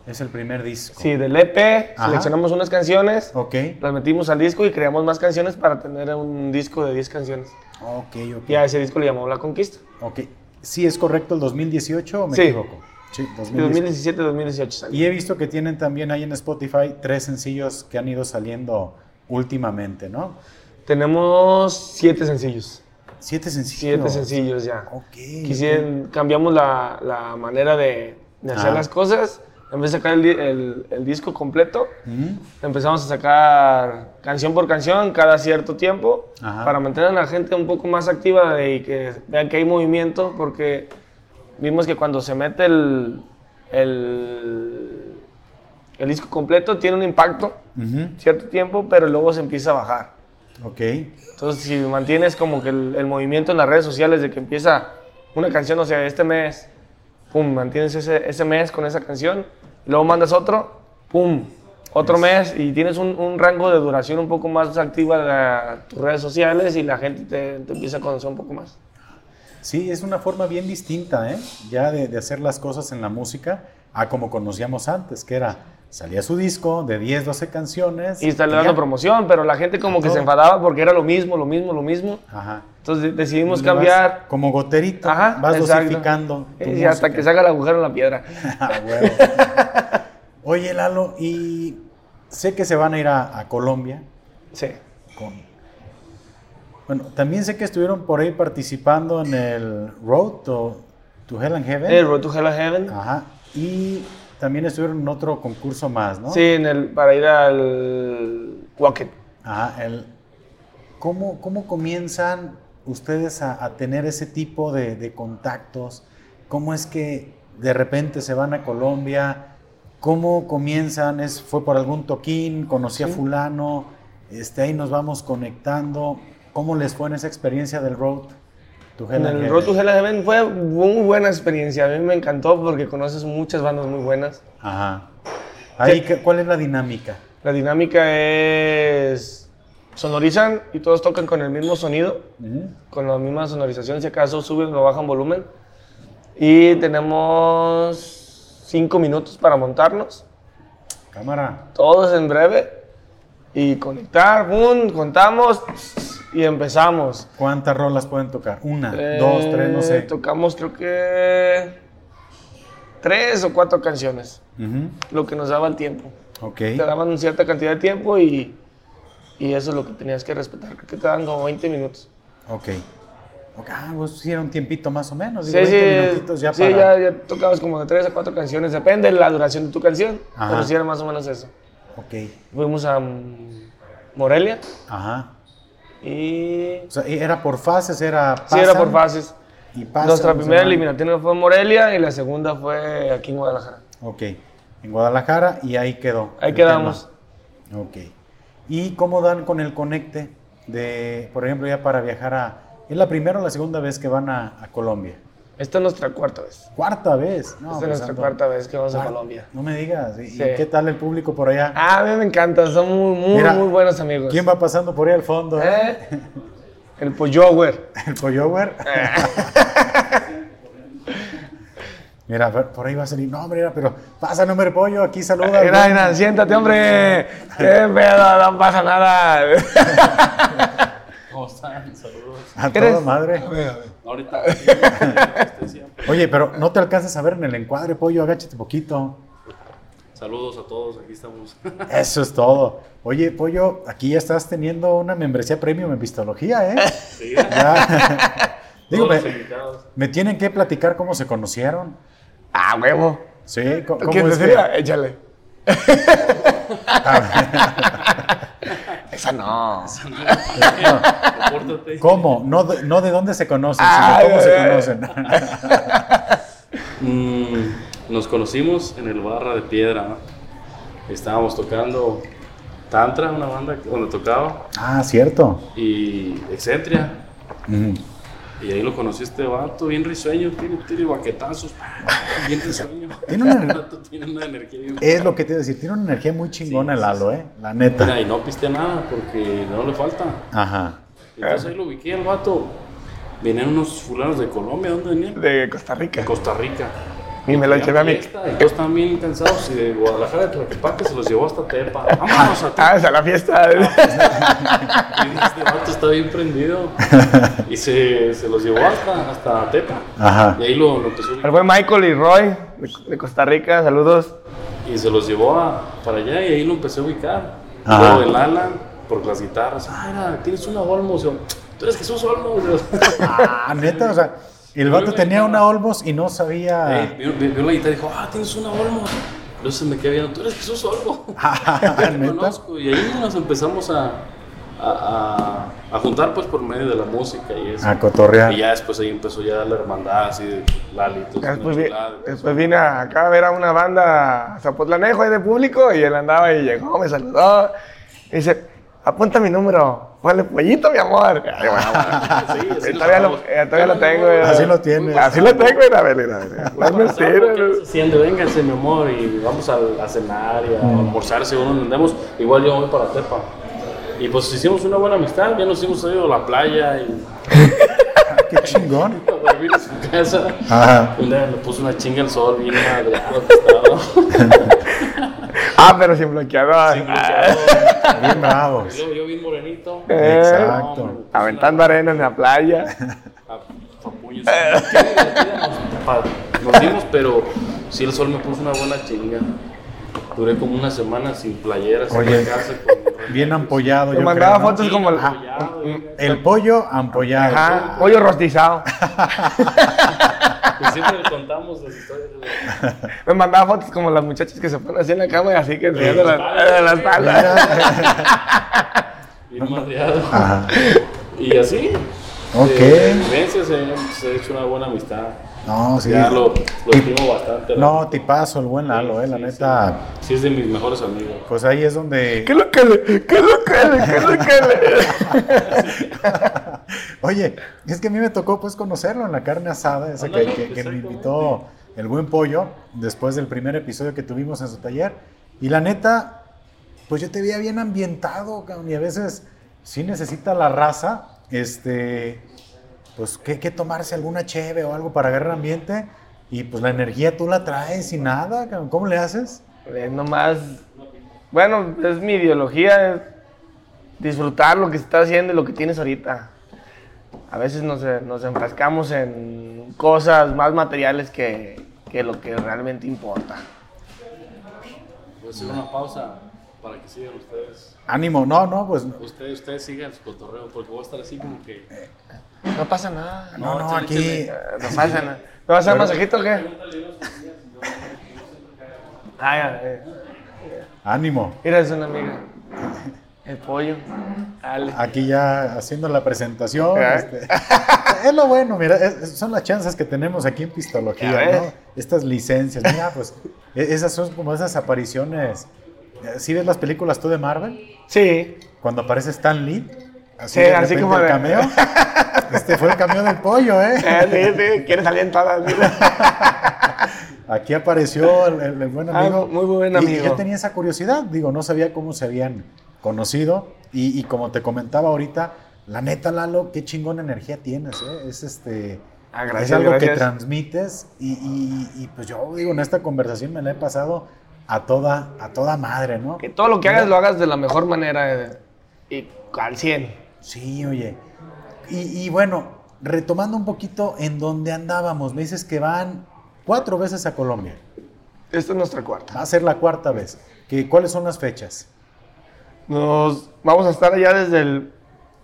Es el primer disco. Sí, del EP Ajá. seleccionamos unas canciones, Ok, las metimos al disco y creamos más canciones para tener un disco de 10 canciones. ok, ok. Y a ese disco le llamamos La Conquista. Ok. ¿Sí es correcto el 2018 o me Sí. equivoco? Sí, 2018. 2017-2018 salió. Y he visto que tienen también ahí en Spotify tres sencillos que han ido saliendo últimamente, ¿no? Tenemos siete sencillos. Siete sencillos. Siete sencillos ya. Ok. Quisieran, cambiamos la, la manera de, de hacer Ah. las cosas. En vez de sacar el, el- el disco completo, Mm, empezamos a sacar canción por canción cada cierto tiempo Ajá. para mantener a la gente un poco más activa y que vean que hay movimiento, porque vimos que cuando se mete el, el, el disco completo tiene un impacto ujú, cierto tiempo, pero luego se empieza a bajar. Ok. Entonces, si mantienes como que el, el movimiento en las redes sociales de que empieza una canción, o sea, este mes, pum, mantienes ese, ese mes con esa canción, luego mandas otro, pum, otro mes, y tienes un, un rango de duración un poco más activa de la- tus redes sociales y la gente te, te empieza a conocer un poco más. Sí, es una forma bien distinta, ¿eh? Ya de, de hacer las cosas en la música a como conocíamos antes, que era salía su disco de 10, 12 canciones. Y está ya. dando promoción, pero la gente como que Todo. se enfadaba porque era lo mismo, lo mismo, lo mismo. Ajá. Entonces de- decidimos cambiar. Como goterito, Ajá, vas exacto. dosificando. tu Y hasta música. que salga el agujero en la piedra. Ah. Oye, Lalo, y sé que se van a ir a, a Colombia Sí. con... Bueno, también sé que estuvieron por ahí participando en el Road to, to Hell and Heaven. El Road to Hell and Heaven. Ajá. Y también estuvieron en otro concurso más, ¿no? Sí, en el, para ir al Wacket. Ajá. El, ¿cómo, ¿Cómo comienzan ustedes a, a tener ese tipo de, de contactos? ¿Cómo es que de repente se van a Colombia? ¿Cómo comienzan? ¿Es, ¿Fue por algún toquín? ¿Conocí a Sí. fulano? Este, ahí nos vamos conectando. ¿Cómo les fue en esa experiencia del Road En el? Road to Hell Heaven fue muy buena experiencia. A mí me encantó porque conoces muchas bandas muy buenas. Ajá. Ahí, ¿qué- ¿Cuál es la dinámica? La dinámica es... Sonorizan y todos tocan con el mismo sonido. Con la misma sonorización, si acaso suben o bajan volumen. Y tenemos cinco minutos para montarnos, Cámara. todos en breve, y conectar, ¡pum! contamos y empezamos. ¿Cuántas rolas pueden tocar? Una, dos, tres, no sé. Eh, Tocamos creo que tres o cuatro canciones, lo que nos daba el tiempo. Ok. Te daban una cierta cantidad de tiempo y, y eso es lo que tenías que respetar. Creo que te daban como 20 minutos. Ok. Ok, Ah, pues sí era un tiempito más o menos. Sí, digo, 20 sí, minutitos ya sí, para... ya, ya tocabas como de tres a cuatro canciones, depende de la duración de tu canción, Ajá. pero sí era más o menos eso. Ok. Fuimos a Morelia Ajá. y... O sea, era por fases, era... Sí, era por fases. Y pasan, Nuestra primera eliminatoria fue en Morelia y la segunda fue aquí en Guadalajara. Ok. En Guadalajara y ahí quedó. Ahí quedamos. tema. Ok. ¿Y cómo dan con el conecte de, por ejemplo, ya para viajar a... ¿Es la primera o la segunda vez que van a, a Colombia? Esta es nuestra cuarta vez. Cuarta vez. No, Esta es pues, nuestra cuarta vez que vamos a Colombia. No me digas. ¿Y, Sí. qué tal el público por allá? Ah, a mí me encanta, son muy, muy, Mira, muy buenos amigos. ¿Quién va pasando por ahí al fondo? eh? ¿Eh? El Pollower. El Pollover. Mira, a ver, por ahí va a salir. No, hombre, mira, pero pasa, hombre, pollo, aquí saluda. Mira, mira, siéntate, hombre. Qué pedo, no pasa nada. ¿Cómo están? Saludos. A ¿Qué toda eres? madre. Ahorita. este, siempre. Oye, pero no te alcanzas a ver en el encuadre, pollo, agáchate poquito. Saludos a todos, aquí estamos. Eso es todo. Oye, pollo, aquí ya estás teniendo una membresía premium en pistología, ¿eh? Sí, Ya. Digo, me, me tienen que platicar cómo se conocieron. Ah, huevo. Sí, ¿cómo, ¿Quién es que- decía? Échale. Esa no. Compórtate. ¿Cómo? No de, no de dónde se conocen, Ah, sino cómo se eh. conocen. Mm, nos conocimos en el Barra de Piedra. ¿no? Estábamos tocando Tantra, una banda donde tocaba, ah, cierto. y Excentria. Mm. Y ahí lo conocí este vato, bien risueño, tiene, tiene baquetazos, bien risueño. Tiene una- tiene una energía bien Es lo que te iba a decir, tiene una energía muy chingona Sí, el Lalo, ¿eh? La neta. Mira, y no piste nada porque no le falta. Ajá. Entonces ahí lo ubiqué al vato. Venían unos fulanos de Colombia, ¿dónde venían? De Costa Rica. De Costa Rica. Y me lo llevé a y todos estaban bien cansados y de Guadalajara de Tlaquepaque se los llevó hasta Tepa. Vámonos a Tepa. Ah, esa la fiesta. Y este vato está bien prendido. Y se, se los llevó hasta, hasta Tepa. Ajá. Y ahí lo, lo empezó a El buen Michael y Roy de, de Costa Rica, saludos. Y se los llevó a- para allá y ahí lo empecé a ubicar. Ajá. Luego el Alan, por las guitarras. Ah, era, tienes una Olmos. Yo, Tú eres Jesús Olmos. Ah, neta, o sea, el vato tenía una Olmos y no sabía. Eh, vio, vio- la guitarra y dijo, ah, tienes una Olmos. Se me quedó viendo, tú eres Jesús Olmos. Ah, te ¿neta? conozco. Y ahí nos empezamos a, a, a- a juntar pues por medio de la música y eso. A cotorrear. Y ya después ahí empezó ya la hermandad así de Lalitos. Después, vi- después vine acá a ver a una banda Zapotlanejo ahí de público y él andaba y llegó, me saludó. Y dice, apunta mi número. Ponle pollito, mi amor. Ay, bueno, Sí, todavía lo, eh, todavía lo tengo. eh. Así lo tiene. Así lo tengo, mira, a ver, mira. No es mentira. ¿no? Haciendo, vénganse, mi amor, y vamos a, a cenar y a Mm. almorzar según nos andemos. Igual yo voy para Tepa. Y pues hicimos una buena amistad, ya nos hemos ido a la playa y qué chingón. a dormir en su casa. Ajá. Un día le puso una chinga al sol, bien estaba. Ah, pero sin bloqueador. Sin Ah, bloqueador. Bien bravos. luego yo bien morenito. Eh. Exacto. No, Aventando arena en la playa. a- a puños. Qué divertida nos, dimos, pero sí el sol me puso una buena chinga. Duré como una semana sin playeras Oye, casa. con- Bien ampollado. Te yo mandaba creo, ¿no? fotos como el, y- El pollo ampollado. Ajá, pollo rostizado. y siempre le contamos las historias. Me mandaba fotos como las muchachas que se ponen así en la cama y así que enseñando la, la, la espalda. Bien madreado. Ajá. Y así. Ok. De vivencias se, se ha hecho una buena amistad. No, sí. Ya lo, lo estimo bastante. No, tipazo el buen Lalo, eh, la Sí, neta. Sí, es de mis mejores amigos. Pues ahí es donde. ¿Qué lo que le? ¿Qué lo que le? ¿Qué lo que le? Oye, es que a mí me tocó pues conocerlo en la carne asada, esa que, que- que me invitó el buen pollo después del primer episodio que tuvimos en su taller. Y la neta, pues yo te veía bien ambientado, y a veces sí necesita la raza, este, pues que, que tomarse alguna cheve o algo para agarrar ambiente. Y pues la energía tú la traes y nada. ¿cómo le haces? Es nomás. Bueno, es mi ideología. es disfrutar lo que estás haciendo y lo que tienes ahorita. A veces nos, eh, nos enfrascamos en cosas más materiales que, que lo que realmente importa. Voy a hacer una pausa para que sigan ustedes. Ánimo, no, no, pues Ustedes, ustedes sigan su cotorreo porque voy a estar así como que. No pasa nada. no, no, aquí. Eh, No pasa nada. ¿Me vas a dar masajito o qué? Ay, ay, Ánimo. Mira, es una amiga. El pollo. Aquí ya haciendo la presentación. Este, es lo bueno, mira, es- son las chances que tenemos aquí en Pistología. ¿no? Estas licencias, mira, pues e- esas son como esas apariciones. ¿Sí ves las películas tú de Marvel? Sí. Cuando aparece Stan Lee. Así, Sí, de así como el de- cameo. Este fue el cameo del pollo, ¿eh? Sí, sí. Quiere salir en todas. Aquí apareció el, buen Ah, amigo. muy buen Y- Y, amigo. yo tenía esa curiosidad, digo, no sabía cómo se habían conocido. Y, y como te comentaba ahorita, la neta, Lalo, qué chingón energía tienes, ¿eh? Es este. Ah, gracias, es algo que transmites. Y, y- y, pues yo digo, en esta conversación me la he pasado a toda, a toda madre, ¿no? Que todo lo que hagas lo hagas de la mejor manera eh, y al 100. Sí, oye. Y, y bueno, retomando un poquito en donde andábamos, me dices que van cuatro veces a Colombia. Esta es nuestra cuarta. Va a ser la cuarta vez. ¿Qué, ¿Cuáles son las fechas? Nos vamos a estar allá desde el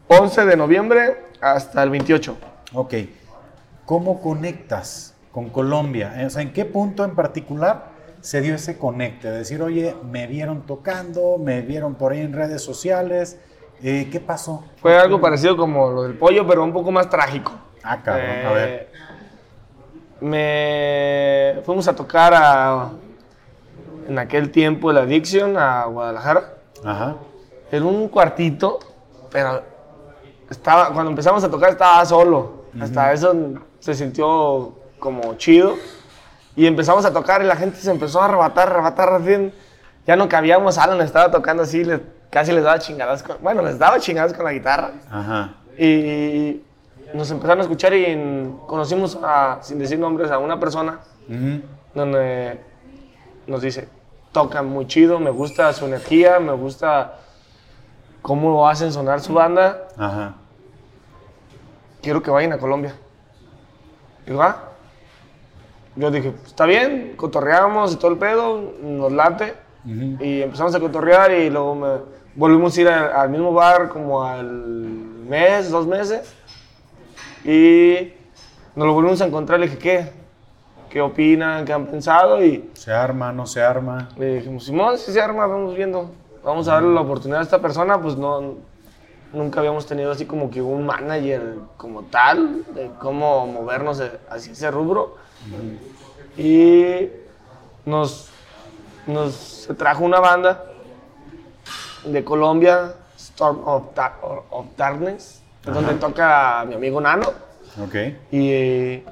11 de noviembre hasta el 28. Ok. ¿Cómo conectas con Colombia? Eh, O sea, ¿en qué punto en particular se dio ese conecte? De decir, oye, me vieron tocando, me vieron por ahí en redes sociales. eh, ¿Qué pasó? Fue algo parecido como lo del pollo, pero un poco más trágico. Ah, cabrón, a Eh, ver. Me fuimos a tocar a, en aquel tiempo la Addiction a Guadalajara. Ajá. En un cuartito, pero estaba, cuando empezamos a tocar estaba solo. Hasta eso se sintió como chido. Y empezamos a tocar y la gente se empezó a arrebatar, arrebatar recién. Ya no cabíamos, Alan estaba tocando así, le- casi les daba chingadas con, bueno, les daba chingadas con la guitarra. Ajá. Y nos empezaron a escuchar y en- conocimos, a, sin decir nombres, a una persona Ujú. donde nos dice, toca muy chido, me gusta su energía, me gusta cómo hacen sonar su banda, Ajá. quiero que vayan a Colombia. Digo, ah. Yo dije, "Pues, está bien, cotorreamos y todo el pedo, nos late. Ujú. Y empezamos a cotorrear y luego me volvimos a ir al, al mismo bar como al mes, dos meses. Y nos lo volvimos a encontrar. Le dije, ¿qué? ¿Qué opinan? ¿Qué han pensado? Y ¿Se arma, no se arma? le dijimos, Simón, si se arma, vamos viendo. Vamos a darle la oportunidad a esta persona. Pues no, nunca habíamos tenido así como que un manager como tal, de cómo movernos hacia ese rubro. Y nos, nos trajo una banda de Colombia, Storm of, Da- of Darkness, es donde toca mi amigo Nano. Ok. Y eh,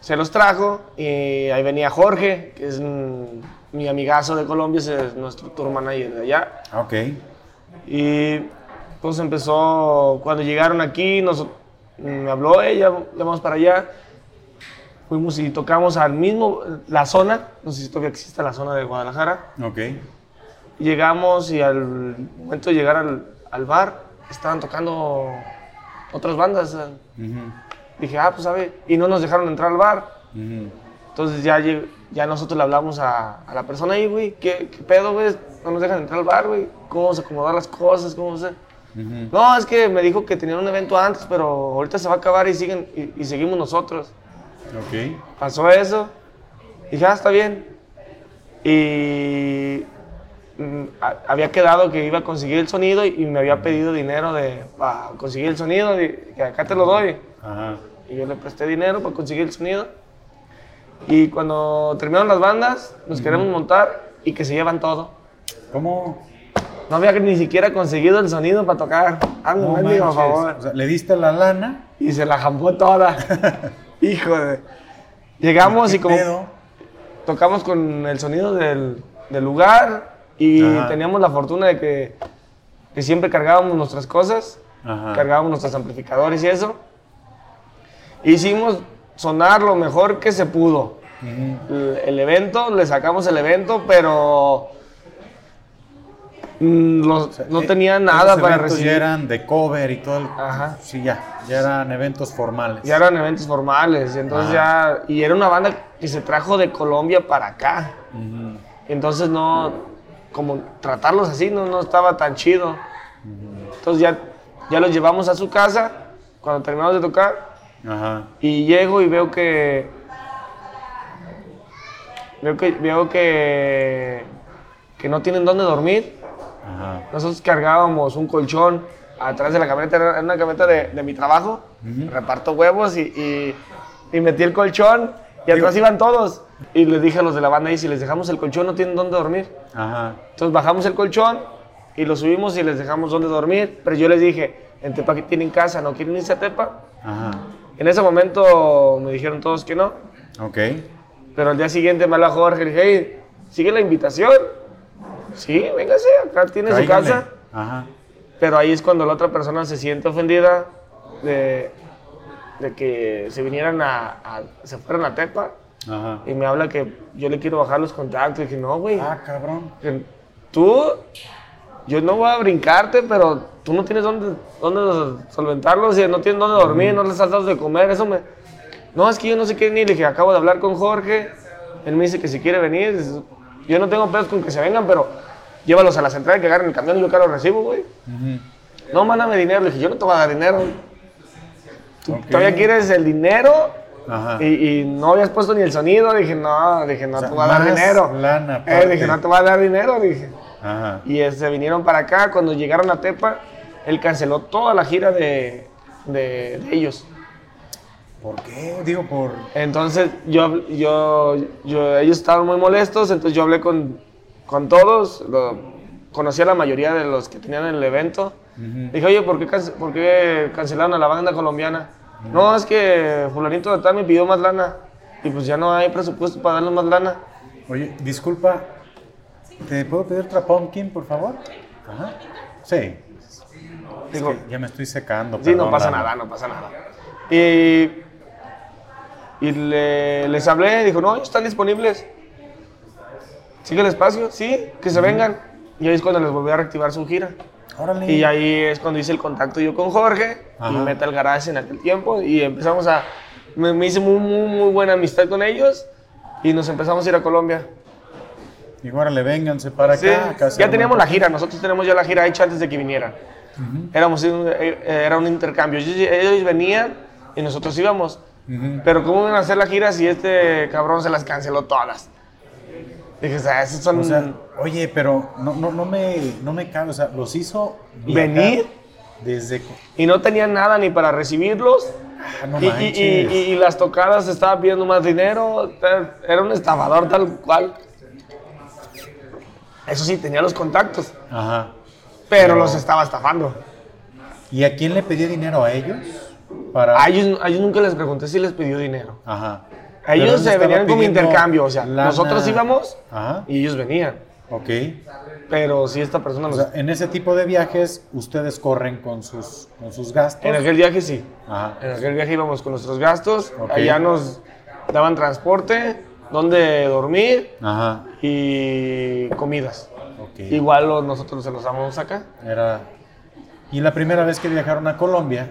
se los trajo y ahí venía Jorge, que es mm, mi amigazo de Colombia, es nuestro tour manager de allá. Ok. Y pues empezó, cuando llegaron aquí, nos, me habló ella, llamamos para allá. Fuimos y tocamos al mismo, la zona, no sé si todavía existe la zona de Guadalajara. Ok. Llegamos y al momento de llegar al, al bar, estaban tocando otras bandas. Dije, ah, pues sabe, y no nos dejaron entrar al bar. Entonces ya, lleg- ya nosotros le hablamos a, a la persona ahí, güey, ¿qué, qué pedo, güey? No nos dejan entrar al bar, güey. ¿Cómo vamos a acomodar las cosas? ¿Cómo se...? Ujú. No, es que me dijo que tenían un evento antes, pero ahorita se va a acabar y, siguen, y, y seguimos nosotros. Ok. Pasó eso. Dije, ah, está bien. Y mm, a- había quedado que iba a conseguir el sonido y me había pedido dinero de, para conseguir el sonido, y que acá te lo doy. Ajá. Y yo le presté dinero para conseguir el sonido. Y cuando terminaron las bandas, nos queremos montar y que se llevan todo. ¿Cómo? No había ni siquiera conseguido el sonido para tocar. Hazme No un mendigo manches. favor. O sea, le diste la lana. Y se la jampó toda. Hijo de. Llegamos ¿Qué y como pedo? tocamos con el sonido del, del lugar y Ajá. teníamos la fortuna de que, que siempre cargábamos nuestras cosas, Ajá. cargábamos nuestros amplificadores y eso. Hicimos sonar lo mejor que se pudo. El, el evento, le sacamos el evento, pero mm, los- no Eh, tenía nada para recibir. Ya eran de cover y todo. el- Ajá. Sí, ya. Ya eran eventos formales. Ya eran eventos formales, y entonces ya, y era una banda que se trajo de Colombia para acá. Entonces no, como tratarlos así no, no estaba tan chido. Entonces ya, ya los llevamos a su casa cuando terminamos de tocar Ajá. y llego y veo que veo que veo que que no tienen dónde dormir. Ajá. Nosotros cargábamos un colchón atrás de la camioneta, era una camioneta de, de mi trabajo. Reparto huevos y, y- y metí el colchón y Digo- atrás iban todos. Y les dije a los de la banda ahí, si les dejamos el colchón no tienen dónde dormir. Ajá. Entonces bajamos el colchón y lo subimos y les dejamos dónde dormir. Pero yo les dije, en Tepa que tienen casa, ¿no quieren irse a Tepa? Ajá. En ese momento me dijeron todos que no. Ok. Pero al día siguiente me habla Jorge y dije, hey, ¿sigue la invitación? Sí, véngase, acá tiene su casa. Ajá. Pero ahí es cuando la otra persona se siente ofendida de, de que se vinieran a, a- se fueran a Tepa Ajá. y me habla que yo le quiero bajar los contactos. Y dije, no, güey, Ah, cabrón. tú, yo no voy a brincarte, pero tú no tienes dónde, dónde solventarlos y no tienes dónde dormir, no les has dado de comer, eso me... No, es que yo no sé qué ni, le dije, acabo de hablar con Jorge, él me dice que si quiere venir, yo no tengo pedos con que se vengan, pero llévalos a la central, que agarren el camión y yo acá los recibo, güey. No, mándame dinero. Le dije, yo no te voy a dar dinero. ¿Tú Ok. todavía quieres el dinero? Ajá. Y, y no habías puesto ni el sonido. Dije, no, dije, no O sea, te voy a dar dinero. lana Eh, dije, no te voy a dar dinero. Dije. Ajá. Y se vinieron para acá. Cuando llegaron a Tepa, él canceló toda la gira de, de- de ellos. ¿Por qué? Digo, por. Entonces, yo, yo, yo, ellos estaban muy molestos. Entonces, yo hablé con, con todos. lo- conocí a la mayoría de los que tenían el evento. Ujú. Dije, oye, ¿por qué, por qué cancelaron a la banda colombiana? No, es que fulanito de tal me pidió más lana. Y pues ya no hay presupuesto para darles más lana. Oye, disculpa. ¿Te puedo pedir otra pumpkin, por favor? Ajá. Sí. Es Digo, que ya me estoy secando. sí, no pasa nada, no pasa nada. Y, y le- les hablé, dijo, no, están disponibles. ¿Sigue el espacio? Sí, que se vengan. Y ahí es cuando les volví a reactivar su gira. Órale. Y ahí es cuando hice el contacto yo con Jorge Ajá. y Metal Garage en aquel tiempo y empezamos a... Me, me hice muy, muy, muy buena amistad con ellos y nos empezamos a ir a Colombia. Y órale, vénganse para acá. Sí, acá ya teníamos la gira, nosotros tenemos ya la gira hecha antes de que vinieran. Éramos, un- eh, era un intercambio, ellos, ellos venían y nosotros íbamos. Ujú. Pero ¿cómo iban a hacer la gira si este cabrón se las canceló todas? Dije, o sea, esos son... O sea, oye, pero no, no, no me, no me cabe, o sea, los hizo ¿Venir? desde... y no tenían nada ni para recibirlos. Ah, no y, y- y- y las tocadas estaban pidiendo más dinero. Era un estafador tal cual. Eso sí, tenía los contactos, Ajá. pero Pero- los estaba estafando. ¿Y a quién le pedía dinero? ¿A ellos? Para... A ellos, a ellos nunca les pregunté si les pidió dinero. Ajá. A ellos se venían como intercambio, o sea, lana. nosotros íbamos Ajá. y ellos venían. Ok. Pero si esta persona O nos... sea, en ese tipo de viajes, ustedes corren con sus, con sus gastos. en aquel viaje sí. Ajá. En aquel viaje íbamos con nuestros gastos. Ok. Allá nos daban transporte, donde dormir Ajá. y comidas. Ok. Igual lo- nosotros se los damos acá. Era... Y la primera vez que viajaron a Colombia,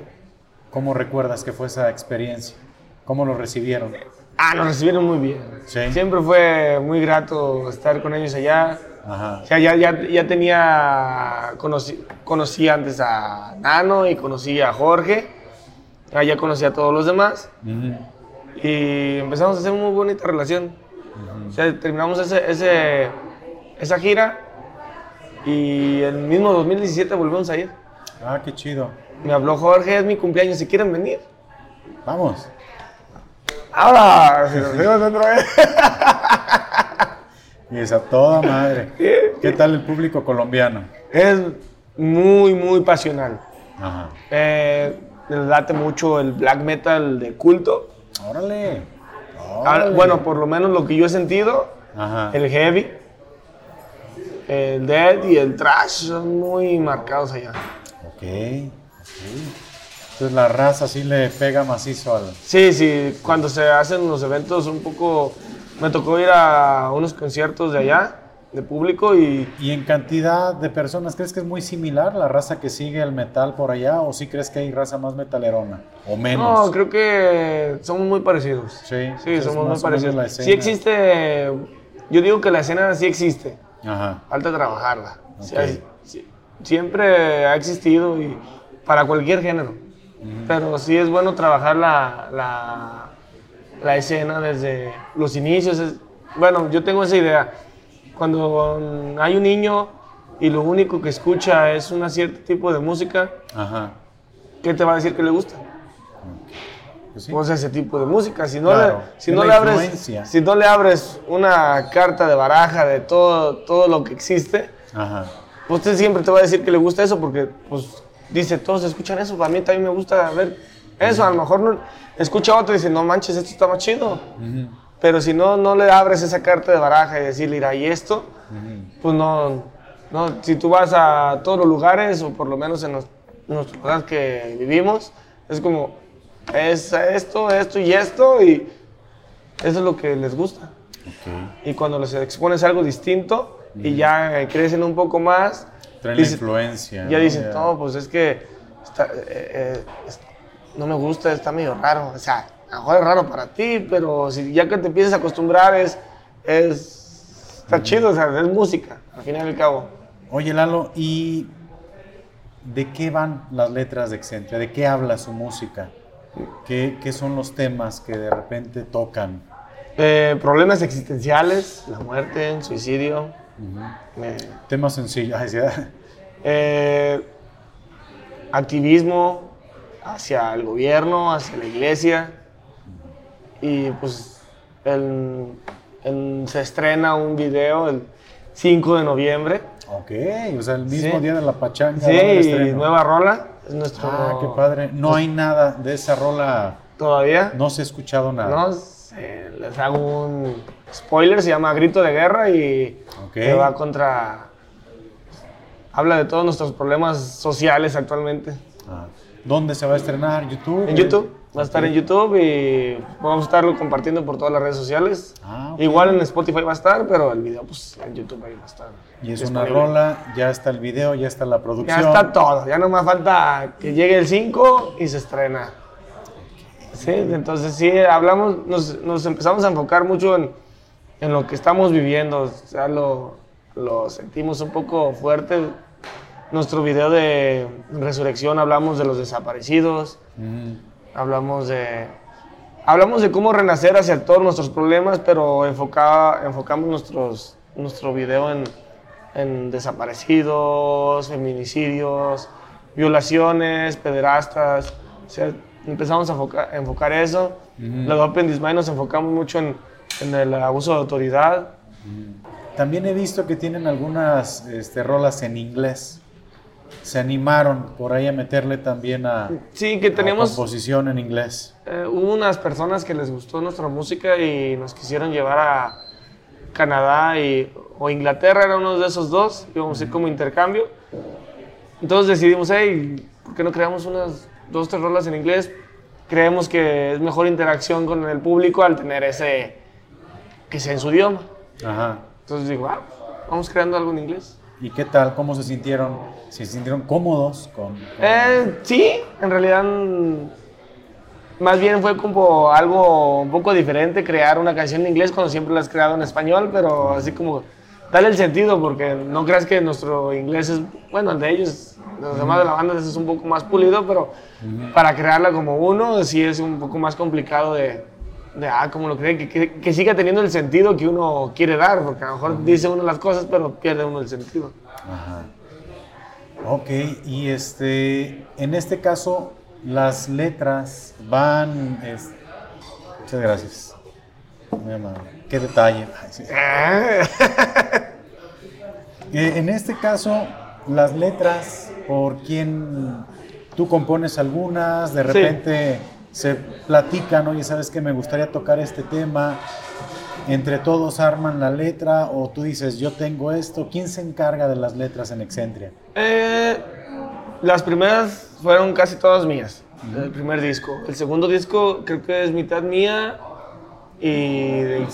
¿cómo recuerdas que fue esa experiencia? ¿Cómo lo recibieron? Ah, nos recibieron muy bien. Sí. Siempre fue muy grato estar con ellos allá. Ajá. O sea, ya, ya, ya tenía, conocí, conocí antes a Nano y conocí a Jorge. Allá conocí a todos los demás. Ujú. Y empezamos a hacer una muy bonita relación. O sea, terminamos ese, ese, esa gira y el mismo 2017 volvimos a ir. Ah, qué chido. Me habló Jorge, es mi cumpleaños, si quieren venir. Vamos. Ahora, si nos vemos otra vez. Y es a toda madre. ¿Qué tal el público colombiano? Es muy, muy pasional. Ajá. Eh, les late mucho el black metal de culto. Órale. Ah, Órale. Bueno, por lo menos lo que yo he sentido, Ajá. el heavy, el death y el trash son muy marcados allá. Ok. ok. Entonces la raza sí le pega macizo al. Sí, sí, cuando se hacen los eventos un poco... Me tocó ir a unos conciertos de allá, de público, y ¿Y en cantidad de personas crees que es muy similar la raza que sigue el metal por allá o sí crees que hay raza más metalerona o menos? no, creo que somos muy parecidos. Sí, Sí, somos muy parecidos. Sí existe, yo digo que la escena sí existe, Ajá. falta trabajarla. O sea, Ok. sí- siempre ha existido y para cualquier género. Pero sí es bueno trabajar la, la, la escena desde los inicios. Bueno, yo tengo esa idea. Cuando mm, hay un niño y lo único que escucha es un cierto tipo de música, Ajá. ¿qué te va a decir que le gusta? Pues sí. Pues ese tipo de música. Si no, Claro, le, si no le abres, si no le abres una carta de baraja de todo, todo lo que existe, Ajá. usted siempre te va a decir que le gusta eso porque, pues, dice, todos escuchan eso, para mí también me gusta ver eso. A lo mejor no, escucha otro y dice, no manches, esto está más chido. Ujú. Pero si no, no le abres esa carta de baraja y decirle, mira, ¿y esto? Pues no, no, si tú vas a todos los lugares, o por lo menos en los, en los lugares que vivimos, es como, es esto, esto y esto, y eso es lo que les gusta. Ok. Y cuando les expones algo distinto y ya crecen un poco más, Traen la dice- influencia. ya ¿no? dicen, no, pues es que está- eh, eh, no me gusta, está medio raro. O sea, a lo mejor es raro para ti, pero si ya que te empiezas a acostumbrar, es, es está chido, o sea, es música, al fin y al cabo. Oye, Lalo, ¿y de qué van las letras de Excentria? ¿De qué habla su música? ¿Qué, qué son los temas que de repente tocan? Eh, problemas existenciales, la muerte, el suicidio. eh, Temas sencillos. Eh, activismo hacia el gobierno, hacia la iglesia. Y pues el- el- se estrena un video el 5 de noviembre. Ok, o sea, el mismo Sí. día de la pachanga. Sí, y nueva rola. Es nuestro. Ah, qué padre. No hay nada de esa rola. Todavía. No se ha escuchado nada. No, sé, les hago un spoiler, se llama Grito de Guerra y que va contra... Habla de todos nuestros problemas sociales actualmente. Ah, ¿Dónde se va a estrenar? ¿YouTube? En YouTube, va a estar en YouTube y vamos a estarlo compartiendo por todas las redes sociales. Ah, ok. Igual en Spotify va a estar, pero el video pues en YouTube ahí va a estar. Y es una rola, ya está el video, ya está la producción. Ya está todo, ya no más falta que llegue el 5 y se estrena. Sí, entonces sí, hablamos, nos, nos empezamos a enfocar mucho en, en lo que estamos viviendo, o sea, lo, lo sentimos un poco fuerte. Nuestro video de resurrección hablamos de los desaparecidos, Mm, hablamos de, hablamos de cómo renacer hacia todos nuestros problemas, pero enfoca, enfocamos nuestros, nuestro video en, en desaparecidos, feminicidios, violaciones, pederastas. O sea, empezamos a enfocar, a enfocar eso. Luego Open This Mind nos enfocamos mucho en, en el abuso de autoridad. También he visto que tienen algunas este, rolas en inglés. Se animaron por ahí a meterle también a, Sí, que a tenemos... composición en inglés. Eh, hubo unas personas que les gustó nuestra música y nos quisieron llevar a, Canadá y, o Inglaterra, era uno de esos dos, íbamos a ir como intercambio. Entonces decidimos, hey, ¿por qué no creamos unas dos, tres rolas en inglés? Creemos que es mejor interacción con el público al tener ese, que sea en su idioma. Ajá. Entonces digo, ah, vamos creando algo en inglés. ¿Y qué tal? ¿Cómo se sintieron? ¿Se sintieron cómodos con...? con- Eh, sí, en realidad más bien fue como algo un poco diferente crear una canción en inglés cuando siempre la has creado en español, pero así como darle el sentido porque no creas que nuestro inglés es, bueno, el de ellos, los demás de la banda es un poco más pulido, pero para crearla como uno sí es un poco más complicado de, de ah, como lo cree, que, que- que siga teniendo el sentido que uno quiere dar, porque a lo mejor dice uno las cosas, pero pierde uno el sentido. Ajá. Ok, y este, en este caso, las letras van... es- Muchas gracias. Muy amable. Qué detalle. Ay, sí. Eh, en este caso, las letras, por quién tú compones algunas, de Sí. Se platican, oye, ¿sabes que Me gustaría tocar este tema. Entre todos arman la letra o tú dices, yo tengo esto. ¿Quién se encarga de las letras en Excentria? Eh, las primeras fueron casi todas mías, el primer disco. El segundo disco creo que es mitad mía y de.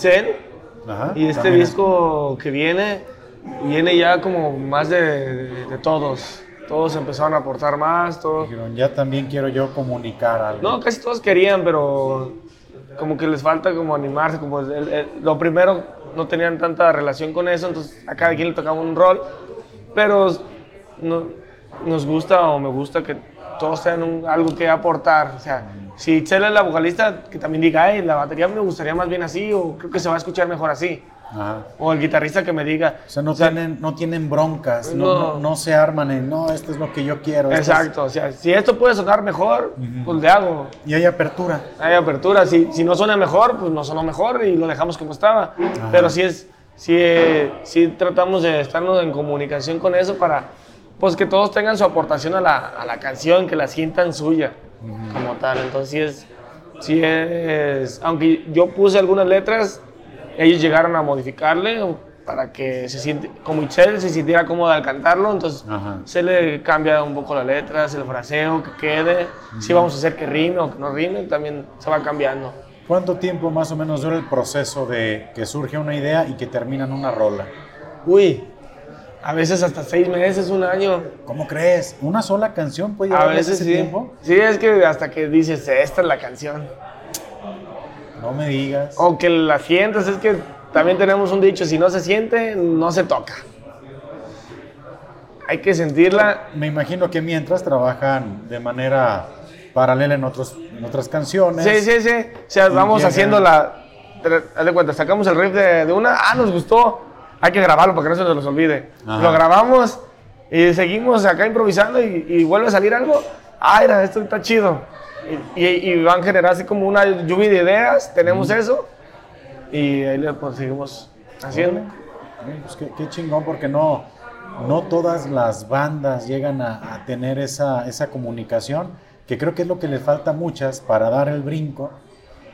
Ajá, Y este disco que viene, viene ya como más de, de todos. Todos empezaron a aportar más, todos. Dijeron, ya también quiero yo comunicar algo. No, casi todos querían, pero como que les falta como animarse. Como el- el- lo primero, no tenían tanta relación con eso, entonces a cada quien le tocaba un rol. Pero no- nos gusta o me gusta que todos tengan un- algo que aportar. O sea, si Itzel es la vocalista, que también diga, ay, la batería me gustaría más bien así, o creo que se va a escuchar mejor así. Ajá. O el guitarrista que me diga. O sea, no, tienen, no tienen broncas, no, No. no, se arman en, no, esto es lo que yo quiero. esto es-". Exacto, o sea, si esto puede sonar mejor, pues le hago. Y hay apertura. hay apertura. Si, si no suena mejor, pues no sonó mejor y lo dejamos como estaba. Pero sí, es, sí, eh, sí tratamos de estarnos en comunicación con eso para pues, que todos tengan su aportación a la, a la canción, que la sientan suya como tal. Entonces sí es, sí es, aunque yo puse algunas letras, ellos llegaron a modificarle para que se siente, como Itzel se sintiera cómoda al cantarlo, entonces Ajá. se le cambia un poco las letras, el fraseo, que quede, si vamos a hacer que rime o que no rime, también se va cambiando. ¿Cuánto tiempo más o menos dura el proceso de que surge una idea y que terminan una rola? Uy, a veces hasta seis meses, un año, ¿Cómo crees? ¿Una sola canción puede a llevar veces ese sí. tiempo? Sí, es que hasta que dices, esta es la canción. No me digas. O que la sientes, es que también tenemos un dicho, si no se siente, no se toca. Hay que sentirla. Me imagino que mientras trabajan de manera paralela en, otros, en otras canciones. Sí, sí, sí. O sea, vamos haciendo la... Haz de cuenta, sacamos el riff de, de una, ah, nos gustó, hay que grabarlo para que no se nos olvide. Ajá. Lo grabamos y seguimos acá improvisando y, y vuelve a salir algo, ah, mira, esto está chido. Y, y- van a generar así como una lluvia de ideas, tenemos eso y ahí le pues, seguimos haciendo. Ay, pues qué, qué chingón, porque no, no todas las bandas llegan a, a tener esa, esa comunicación, que creo que es lo que les falta a muchas para dar el brinco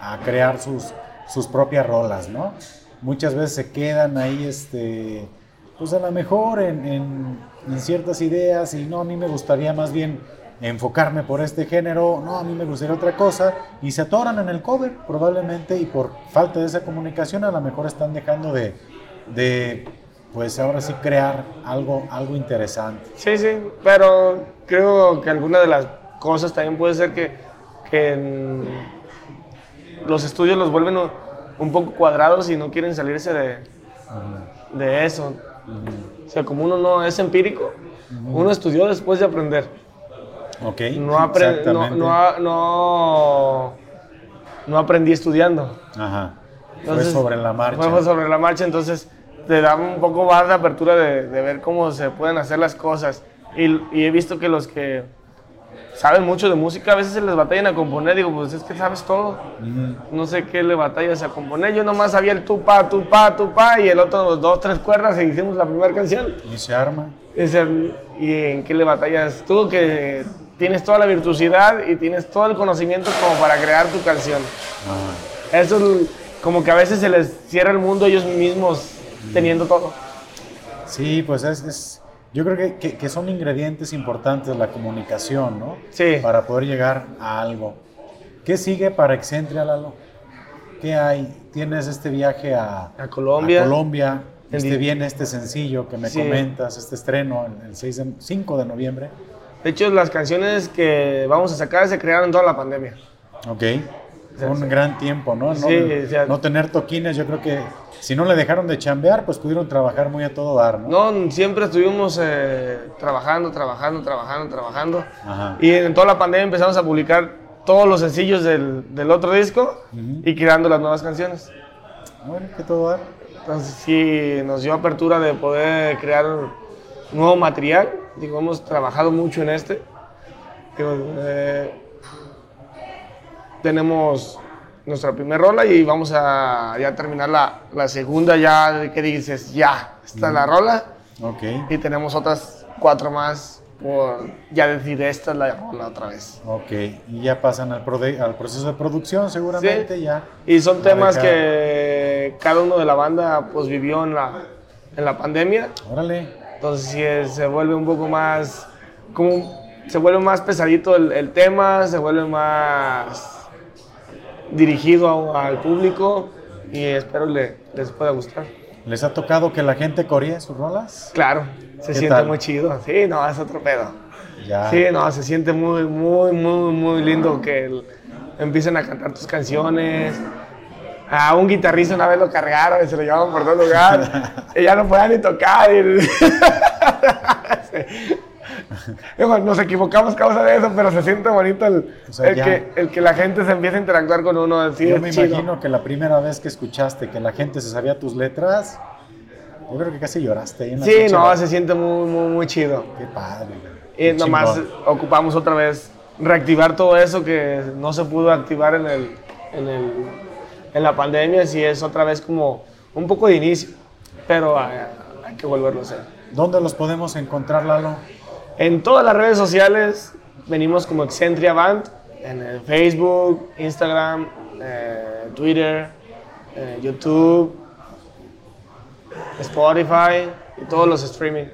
a crear sus, sus propias rolas, ¿no? Muchas veces se quedan ahí, este, pues a lo mejor en, en- en ciertas ideas y no, a mí me gustaría más bien enfocarme por este género, no, a mí me gustaría otra cosa, y se atoran en el cover probablemente y por falta de esa comunicación a lo mejor están dejando de, de pues ahora sí crear algo, algo interesante. Sí, sí, pero creo que alguna de las cosas también puede ser que, que los estudios los vuelven un- un poco cuadrados y no quieren salirse de, de eso. O sea, como uno no es empírico, uno estudió después de aprender. No, apre- no, exactamente. no, a- no, no aprendí estudiando. Ajá. Entonces, fue sobre la marcha. Fue sobre la marcha, entonces te da un poco más de apertura de, de ver cómo se pueden hacer las cosas. Y, y he visto que los que saben mucho de música a veces se les batallan a componer. Digo, pues es que sabes todo. No sé qué le batallas a componer. Yo nomás sabía el tu pa, tu pa, tu pa y el otro dos, tres cuerdas y hicimos la primera canción. Y se arma. Ese, ¿Y en qué le batallas tú? Que tienes toda la virtuosidad y tienes todo el conocimiento como para crear tu canción. Ajá. Eso es como que a veces se les cierra el mundo ellos mismos teniendo todo. Sí, pues es, es- yo creo que, que- que son ingredientes importantes la comunicación, ¿no? Sí. Para poder llegar a algo. ¿Qué sigue para Excentria, Lalo? ¿Qué hay? Tienes este viaje a, A Colombia. a Colombia. Este viene este sencillo que me Sí. comentas, este estreno el, el 6 de- 5 de noviembre. De hecho, las canciones que vamos a sacar se crearon en toda la pandemia. Ok. Fue un gran tiempo, ¿no? No, Sí, o sea- no tener toquines, yo creo que si no le dejaron de chambear, pues pudieron trabajar muy a todo dar, ¿no? No, siempre estuvimos eh, trabajando, trabajando, trabajando, trabajando. Ajá. Y en toda la pandemia empezamos a publicar todos los sencillos del, del otro disco Ujú. y creando las nuevas canciones. Bueno, que todo dar. Entonces sí nos dio apertura de poder crear nuevo material. Digo, hemos trabajado mucho en este. Digo, eh, tenemos nuestra primera rola y vamos a ya terminar la, la segunda ya que dices, ya, esta es la rola. Ok. Y tenemos otras cuatro más por ya decir, esta es la rola otra vez. Ok, y ya pasan al, al proceso de producción seguramente, Sí. ya. Y son temas que cada uno de la banda pues vivió en la, en la pandemia. Órale, Entonces sí es- se vuelve un poco más, como, se vuelve más pesadito el, el tema, se vuelve más dirigido a- al público y espero le- les pueda gustar. ¿les ha tocado que la gente coree sus rolas? Claro, se ¿Qué siente tal? muy chido. Sí, no, es otro pedo. Ya. Sí, no, se siente muy, muy, muy, muy lindo que el- empiecen a cantar tus canciones. A un guitarrista una vez lo cargaron y se lo llevaban por todo lugar. y ya no podía ni tocar. y- Sí. Digo, Nos equivocamos a causa de eso, pero se siente bonito el, O sea, el ya. que, el que la gente se empiece a interactuar con uno. Sí, Yo me chido. imagino que la primera vez que escuchaste que la gente se sabía tus letras, yo creo que casi lloraste en la Sí, no, se siente muy, muy, muy chido. Qué padre. Y Qué nomás chingón. ocupamos otra vez reactivar todo eso que no se pudo activar en, el, en, el, en la pandemia, si es otra vez como un poco de inicio, pero hay, hay que volverlo a hacer. ¿Dónde los podemos encontrar, Lalo? En todas las redes sociales venimos como Excentria Band, en el Facebook, Instagram, eh, Twitter, eh, YouTube, Spotify y todos los streaming.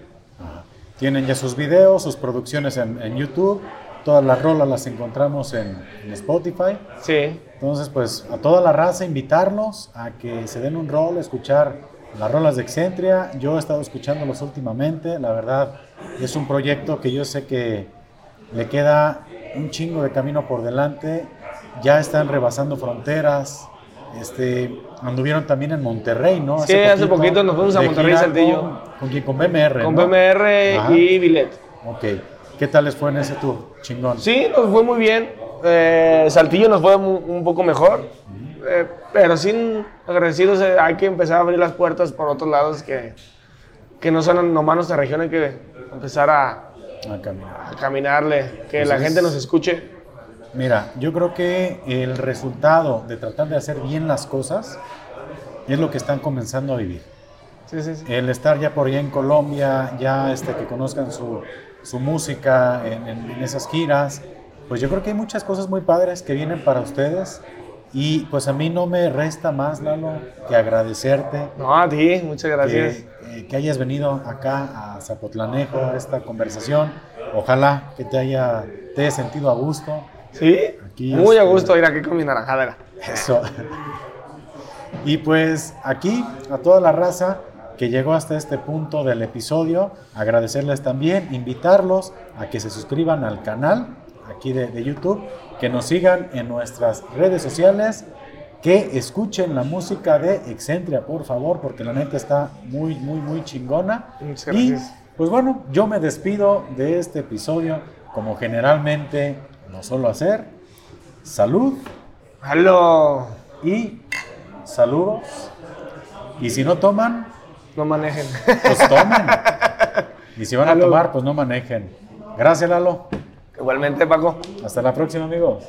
Tienen ya sus videos, sus producciones en, en YouTube. Todas las rolas las encontramos en, en Spotify. Sí, Entonces, pues a toda la raza invitarlos a que se den un rol, escuchar las rolas de Excentria. Yo he estado escuchándolos últimamente. La verdad, es un proyecto que yo sé que le queda un chingo de camino por delante. Ya están rebasando fronteras. Este, anduvieron también en Monterrey, ¿no? Sí, hace poquito nos fuimos a Monterrey, Saltillo. Con, ¿con quién? Con BMR. con ¿no? BMR Ajá. y Billet. Ok. ¿Qué tal les fue en ese tour? Chingón. Sí, nos fue muy bien. Eh, Saltillo nos fue un poco mejor. Eh, pero sin agradecidos, eh, hay que empezar a abrir las puertas por otros lados que, que no son nomás nuestra región. Hay que empezar a, A caminar. a caminarle, que Pues la gente nos escuche. Mira, yo creo que el resultado de tratar de hacer bien las cosas es lo que están comenzando a vivir. Sí, sí, sí. El estar ya por allá en Colombia, ya este, que conozcan su, su música en, en- en esas giras, pues yo creo que hay muchas cosas muy padres que vienen para ustedes y pues a mí no me resta más, Lalo, que agradecerte No, a ti, muchas gracias. que, eh, que hayas venido acá a Zapotlanejo a esta conversación. Ojalá que te haya, te hayas sentido a gusto. Sí, Aquí, muy a este- gusto ir aquí con mi naranjadera. Eso. Y pues aquí a toda la raza que llegó hasta este punto del episodio, agradecerles también, invitarlos a que se suscriban al canal aquí de, de YouTube, que nos sigan en nuestras redes sociales, que escuchen la música de Excentria, por favor, porque la neta está muy, muy, muy chingona. Muchas Y pues bueno, yo me despido de este episodio como generalmente lo suelo hacer. Salud Halo, y saludos. Y si no toman, no manejen. pues tomen. Y si van a tomar, pues no manejen. Gracias, Lalo. Igualmente, Paco. Hasta la próxima, amigos.